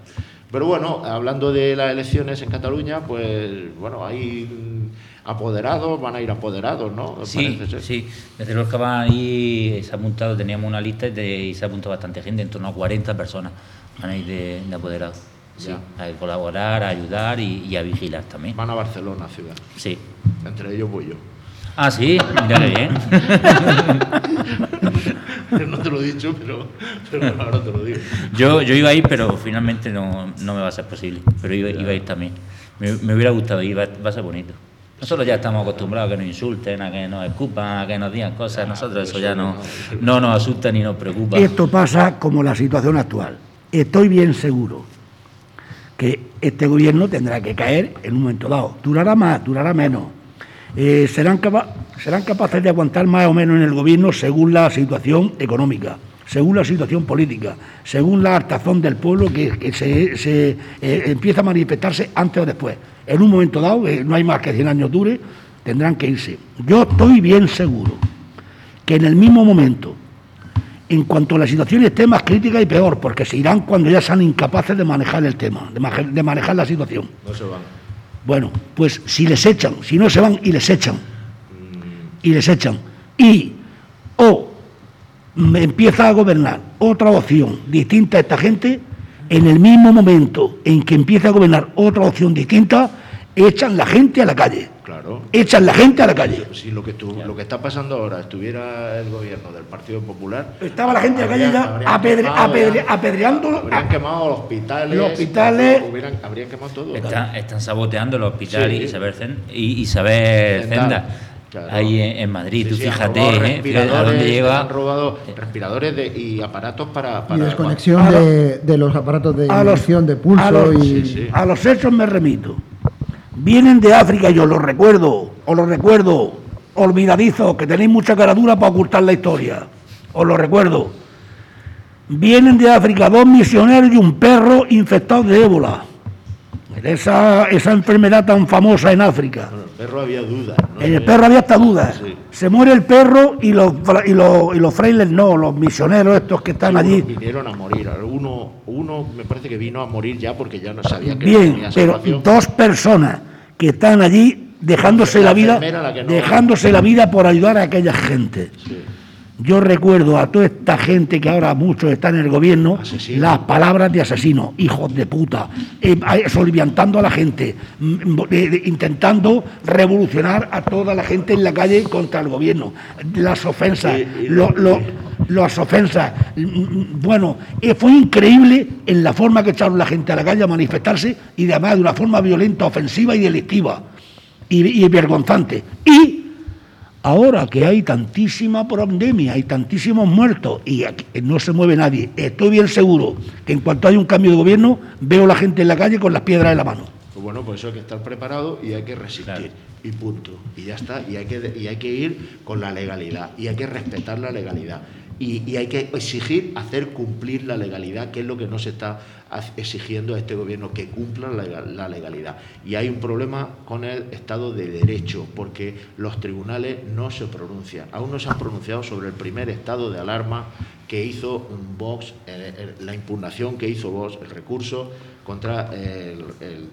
Pero bueno, hablando de las elecciones en Cataluña, pues bueno, hay mm, apoderados, van a ir apoderados, ¿no? Sí, Parece ser. sí. Desde los que van ahí, se ha apuntado, teníamos una lista y, de- y se ha apuntado bastante gente, en torno a 40 personas van a ir de, de apoderados. Sí, Ya. a colaborar, a ayudar y, y a vigilar también. Van a Barcelona, ciudad. Sí. Entre ellos voy yo. Ah, sí, mira bien. no te lo he dicho, pero, pero ahora te lo digo. Yo, yo iba a ir, pero finalmente no, no me va a ser posible. Pero iba, iba a ir también. Me, me hubiera gustado ir, va, va a ser bonito. Nosotros ya estamos acostumbrados a que nos insulten, a que nos escupan, a que nos digan cosas. Nosotros eso ya no, no nos asusta ni nos preocupa. Esto pasa como la situación actual. Estoy bien seguro que este gobierno tendrá que caer en un momento dado. Durará más, durará menos. Eh, serán, capa- serán capaces de aguantar más o menos en el gobierno según la situación económica, según la situación política, según la hartazón del pueblo que, que se, se, eh, empieza a manifestarse antes o después. En un momento dado, eh, no hay más que 100 años dure, tendrán que irse. Yo estoy bien seguro que en el mismo momento en cuanto la situación esté más crítica y peor, porque se irán cuando ya sean incapaces de manejar el tema, de manejar la situación. No se van. Bueno, pues si les echan, si no se van y les echan, y les echan, y o mm, empieza a gobernar otra opción distinta a esta gente, en el mismo momento en que empieza a gobernar otra opción distinta, echan la gente a la calle. Claro. Echan la gente a la calle. Si lo que, tú- lo que está pasando ahora estuviera el gobierno del Partido Popular. Estaba la gente en la calle ya apedre- quemado apedre- ya- apedreando Habrían a- quemado los hospitales. Los hospitales. hubieran- habrían quemado todo. Están, están saboteando el hospital Sí. Isabel, y Isabel. Zenda, Claro. ahí en, en Madrid. Sí, Tú sí, han fíjate, robado ¿eh? fíjate a dónde lleva. Han robado respiradores de- y aparatos para. Y desconexión de, de los aparatos de a los, medición de pulso a los- y... Sí, sí. a los hechos me remito. Vienen de África, yo los recuerdo, os lo recuerdo, olvidadizos, que tenéis mucha cara dura para ocultar la historia, os lo recuerdo. Vienen de África dos misioneros y un perro infectados de ébola, esa, esa enfermedad tan famosa en África. Bueno, el perro había dudas. ¿no? En el perro había hasta dudas. Sí. Se muere el perro y los, y, los, y los frailes no, los misioneros estos que están allí. Vinieron a morir. Uno, uno me parece que vino a morir ya porque ya no sabía que Bien, tenía pero dos personas que están allí dejándose La la vida, la no- dejándose la vida por ayudar a aquella gente. Sí. Yo recuerdo a toda esta gente que ahora muchos están en el gobierno Asesino. las palabras de asesino, hijos de puta, eh, soliviantando a la gente, mm, eh, de- intentando revolucionar a toda la gente en la calle contra el gobierno, las ofensas, lo- lo- las ofensas. Mm, mm, Bueno, eh, fue increíble en la forma que echaron la gente a la calle a manifestarse y además de una forma violenta, ofensiva y delictiva y, y vergonzante. Y ahora que hay tantísima pandemia, hay tantísimos muertos y aquí no se mueve nadie, estoy bien seguro que en cuanto haya un cambio de gobierno, veo la gente en la calle con las piedras en la mano. Pues bueno, pues eso hay que estar preparado y hay que resistir. Claro. Y punto. Y ya está. Y hay, que, y hay que ir con la legalidad. Y hay que respetar la legalidad. Y, y hay que exigir hacer cumplir la legalidad, que es lo que no se está exigiendo a este gobierno, que cumpla la, legal- la legalidad. Y hay un problema con el Estado de Derecho, porque los tribunales no se pronuncian. Aún no se han pronunciado sobre el primer estado de alarma que hizo Vox, eh, la impugnación que hizo Vox, el recurso contra el, el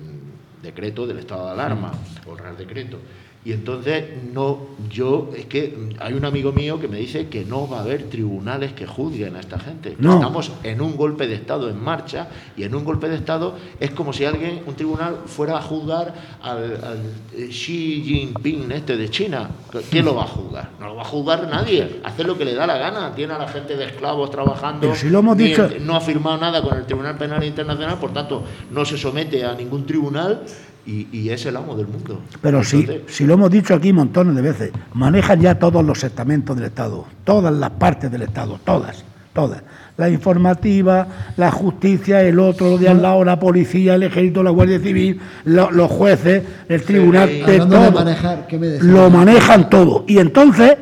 decreto del estado de alarma, o el Real Decreto. Y entonces, no, yo, es que mm, hay un amigo mío que me dice que no va a haber tribunales que juzguen a esta gente. No. Estamos en un golpe de Estado en marcha y en un golpe de Estado es como si alguien, un tribunal, fuera a juzgar al, al, eh, Xi Jinping este de China. ¿Quién lo va a juzgar? No lo va a juzgar nadie. Hace lo que le da la gana. Tiene a la gente de esclavos trabajando. Pero si lo hemos dicho- no ha firmado nada con el Tribunal Penal Internacional, por tanto, no se somete a ningún tribunal y, y es el amo del mundo. Pero si, Entonces, si lo hemos dicho aquí montones de veces, manejan ya todos los estamentos del Estado, todas las partes del Estado, todas, todas. La informativa, la justicia, el otro, lo de al lado, la policía, el ejército, la Guardia Civil, lo- los jueces, el tribunal, de de todo. manejar, ¿qué me decís? Lo manejan todo. Y entonces,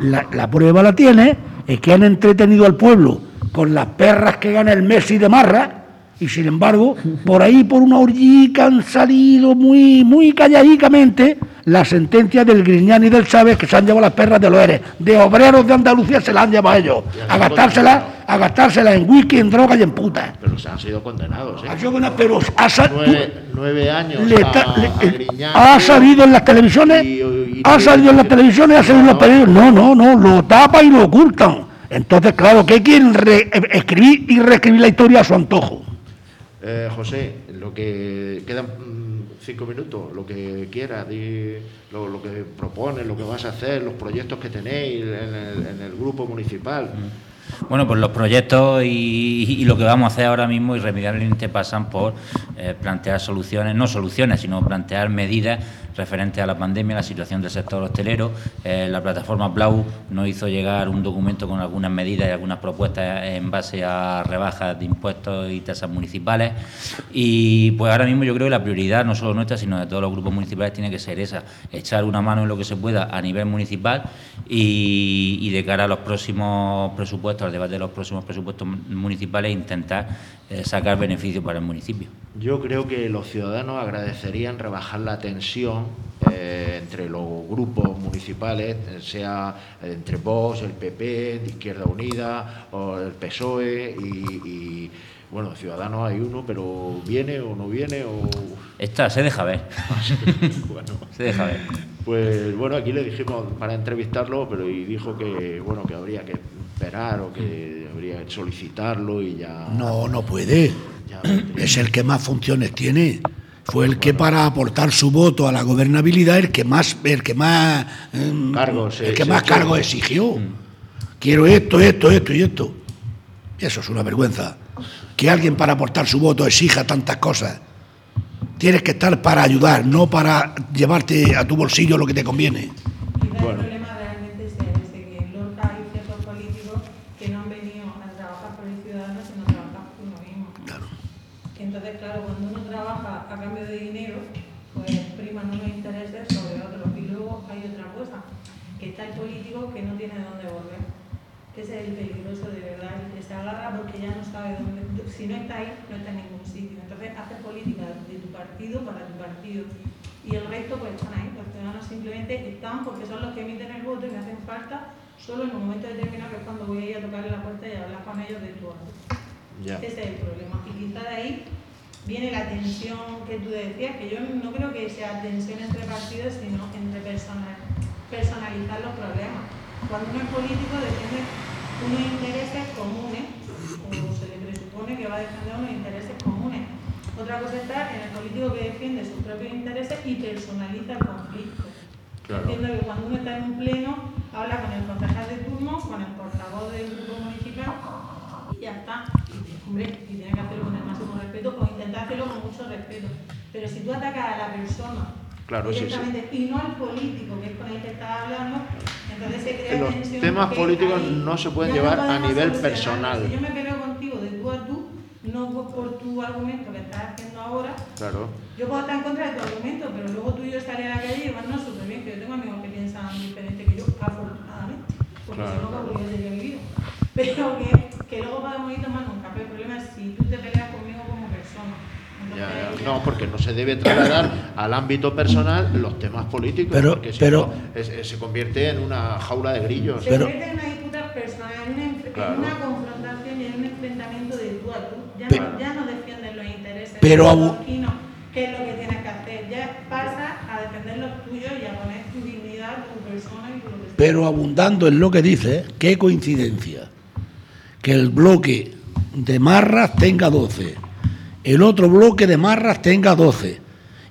la, la prueba la tiene, es que han entretenido al pueblo con las perras que gana el Messi de Marra, y sin embargo, por ahí, por una orgica, han salido muy, muy calladicamente la sentencia del Griñán y del Chávez que se han llevado las perras de los ERE. De obreros de Andalucía se las han llevado ellos, a gastárselas, a gastárselas en whisky, en droga y en putas. pero se han sido condenados. ¿eh? Ha sido una- Pero ha, Nueve, nueve años le a, ta- le- a eh, Griñán, ha salido en las televisiones, Y- y- ha salido en las televisiones, ha salido en los No. periódicos. No, no, no, lo tapa y lo ocultan. Entonces, claro, que quieren re- eh, escribir y reescribir la historia a su antojo. Eh, José, lo que quedan mm, cinco minutos, lo que quieras, lo, que propones, lo que vas a hacer, los proyectos que tenéis en el, grupo municipal. Bueno, pues los proyectos y, y lo que vamos a hacer ahora mismo irremediablemente pasan por eh, plantear soluciones, no soluciones, sino plantear medidas referentes a la pandemia, la situación del sector hostelero. Eh, la plataforma Blau nos hizo llegar un documento con algunas medidas y algunas propuestas en base a rebajas de impuestos y tasas municipales. Y pues ahora mismo yo creo que la prioridad, no solo nuestra, sino de todos los grupos municipales, tiene que ser esa, echar una mano en lo que se pueda a nivel municipal y, y de cara a los próximos presupuestos, al debate de los próximos presupuestos municipales, intentar eh, sacar beneficios para el municipio. Yo creo que los ciudadanos agradecerían rebajar la tensión eh, entre los grupos municipales, sea entre Vox, el PP, Izquierda Unida, o el PSOE y, y, bueno, Ciudadanos hay uno, pero viene o no viene o Esta se deja ver, bueno. se deja ver. Pues bueno, aquí le dijimos para entrevistarlo, pero y dijo que bueno que habría que esperar o que habría que solicitarlo y ya. No, no puede. Es el que más funciones tiene. Fue el que para aportar su voto a la gobernabilidad, el que más, el que más, em, Cargos, el que más cargos exigió. Quiero esto, esto, esto y esto. Eso es una vergüenza. Que alguien para aportar su voto exija tantas cosas. Tienes que estar para ayudar, no para llevarte a tu bolsillo lo que te conviene. Bueno. el problema realmente sea ese, que en Lorca hay ciertos políticos que no han venido a trabajar por el ciudadano, sino a trabajar por uno mismo. Claro. Entonces, claro, cuando uno trabaja a cambio de dinero, pues priman unos intereses sobre otros. Y luego hay otra cosa, está el político que no tiene dónde volver. Que ese es el peligroso de verdad, el que se agarra porque ya no sabe dónde. Si no está ahí, no está en ningún sitio. Entonces, hace política de tu partido para tu partido. Y el resto, pues están ahí. Los ciudadanos simplemente están porque son los que emiten el voto y me hacen falta solo en un momento determinado, que es cuando voy a ir a tocarle la puerta y hablar con ellos de tu ya. ese es el problema. Y quizá de ahí viene la tensión que tú decías, que yo no creo que sea tensión entre partidos, sino entre personas, personalizar los problemas. cuando uno es político defiende unos intereses comunes, o se le presupone que va a defender unos intereses comunes. Otra cosa está en el político que defiende sus propios intereses y personaliza el conflicto. Claro. Entiendo que cuando uno está en un pleno, habla con el concejal de turno, con el portavoz del grupo municipal y ya está. Hombre, y tiene que hacerlo con el máximo respeto o intentar hacerlo con mucho respeto. Pero si tú atacas a la persona Claro, sí, sí. y no al político, que es con el que estás hablando, entonces se crea Los temas políticos no se pueden llevar a nivel personal. Si yo me peleo contigo de tú a tú, no por- tu argumento que estás haciendo ahora, Claro. yo puedo estar en contra de tu argumento, pero luego tú y yo estaré a la calle y llevarnos súper bien, que yo tengo amigos que piensan diferente que yo, afortunadamente, porque Claro, si no, claro. ¿qué hubiese yo vivido? Pero que, que luego podemos ir tomando un café. El problema es si tú te peleas persona. Ya. No, porque no se debe trasladar al ámbito personal los temas políticos, Pero- porque si pero- no, es- es- se convierte en una jaula de grillos. Se Pero- convierte en una disputa personal, en una, enf- en Claro. una confrontación y en un enfrentamiento de tú a tú. Ya, Pe- no, ya no defienden los intereses Pero de los vecinos, que es lo que tienes que hacer. Ya pasa a defender los tuyos y a poner tu dignidad, tu persona y tu lo que sea. Pero abundando en lo que dice, qué coincidencia que el bloque de marras tenga 12, el otro bloque de marras tenga 12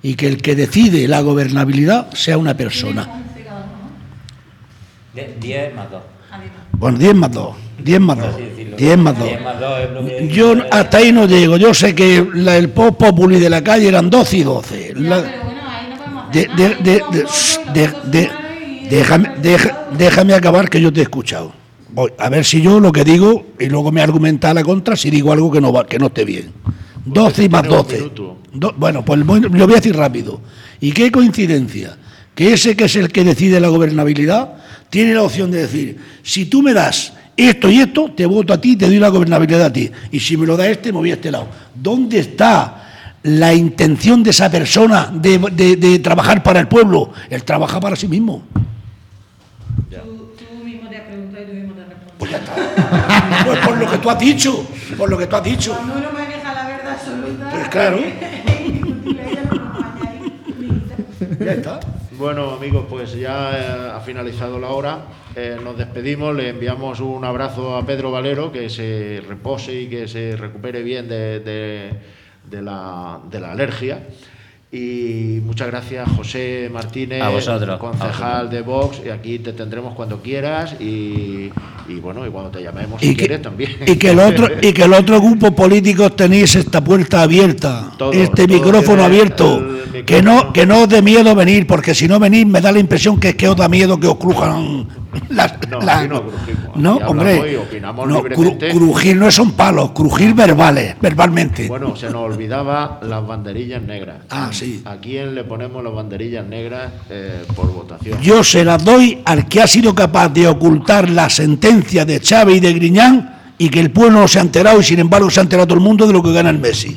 y que el que decide la gobernabilidad sea una persona. Tienen 11 cada uno, ¿no? De- 10 más 2. Adiós. Bueno, 10 más 2, 10 más 2, Así decirlo. 10 más 2. 10 más 2 es lo que- Yo hasta ahí no llego, yo sé que la- el pop populi de la calle eran 12 y 12. Ya, La- pero bueno, ahí no podemos de- de- de- déjame, déjame acabar que yo te he escuchado. Voy, a ver si yo lo que digo y luego me argumenta a la contra si digo algo que no va, que no esté bien. 12 y más tiene un 12. minuto. Do- bueno, pues lo voy a decir rápido. ¿Y qué coincidencia? Que ese que es el que decide la gobernabilidad tiene la opción de decir, si tú me das esto y esto, te voto a ti, te doy la gobernabilidad a ti. Y si me lo da este, me voy a este lado. ¿Dónde está la intención de esa persona de, de- de trabajar para el pueblo? Él trabaja para sí mismo. Tú, tú mismo te has preguntado y tú mismo te has respondido. Pues ya está. Pues por lo que tú has dicho, por lo que tú has dicho. Quitar. Ya está. Bueno, amigos, pues ya eh, ha finalizado la hora. Eh, nos despedimos, le enviamos un abrazo a Pedro Valero, que se repose y que se recupere bien de, de- de la, de la alergia. Y muchas gracias, José Martínez, A vosotros, a concejal de Vox. Y aquí te tendremos cuando quieras y, y bueno, y cuando te llamemos Y si que, quieres también. y que el otro y que el otro grupo político tenéis esta puerta abierta, Todos, este todos micrófono abierto, el que no que no os dé miedo venir, porque si no venís me da la impresión que es que os da miedo que os crujan las, No, las- aquí no crujimos, no, aquí hombre, y no, cru- crujir no son palos, crujir verbales, verbalmente. Bueno, se nos olvidaba las banderillas negras. Ah, ¿A quién le ponemos las banderillas negras eh, por votación? Yo se las doy al que ha sido capaz de ocultar la sentencia de Chávez y de Griñán y que el pueblo no se ha enterado y sin embargo se ha enterado todo el mundo de lo que gana el Messi.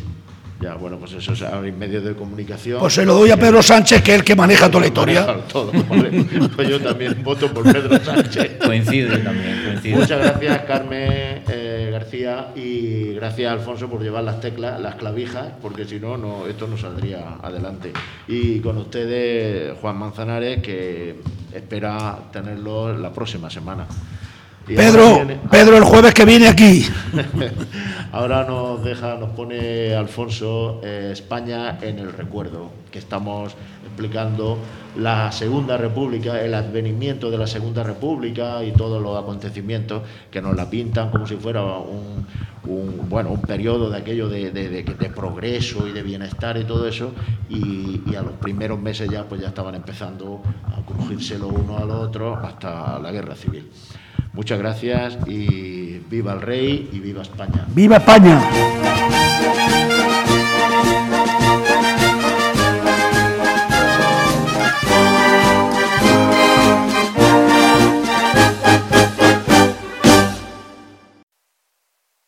Ya, bueno, pues eso es ahora en medios de comunicación. Pues se lo doy a Pedro Sánchez, que es el que maneja toda la historia. Manejar Todo, vale. Pues yo también voto por Pedro Sánchez. Coincido yo también, coincido. Muchas gracias, Carmen eh, García, y gracias, Alfonso, por llevar las teclas, las clavijas, porque si no, no, esto no saldría adelante. Y con ustedes, Juan Manzanares, que espera tenerlo la próxima semana. Pedro, viene- Pedro el jueves que viene aquí. Ahora nos deja, nos pone Alfonso eh, España en el recuerdo, que estamos explicando la Segunda República, el advenimiento de la Segunda República y todos los acontecimientos que nos la pintan como si fuera un, un, bueno, un periodo de aquello de, de- de- de progreso y de bienestar y todo eso, y, y a los primeros meses ya pues ya estaban empezando a crujirse lo uno al otro hasta la guerra civil. Muchas gracias y viva el rey y viva España. ¡Viva España!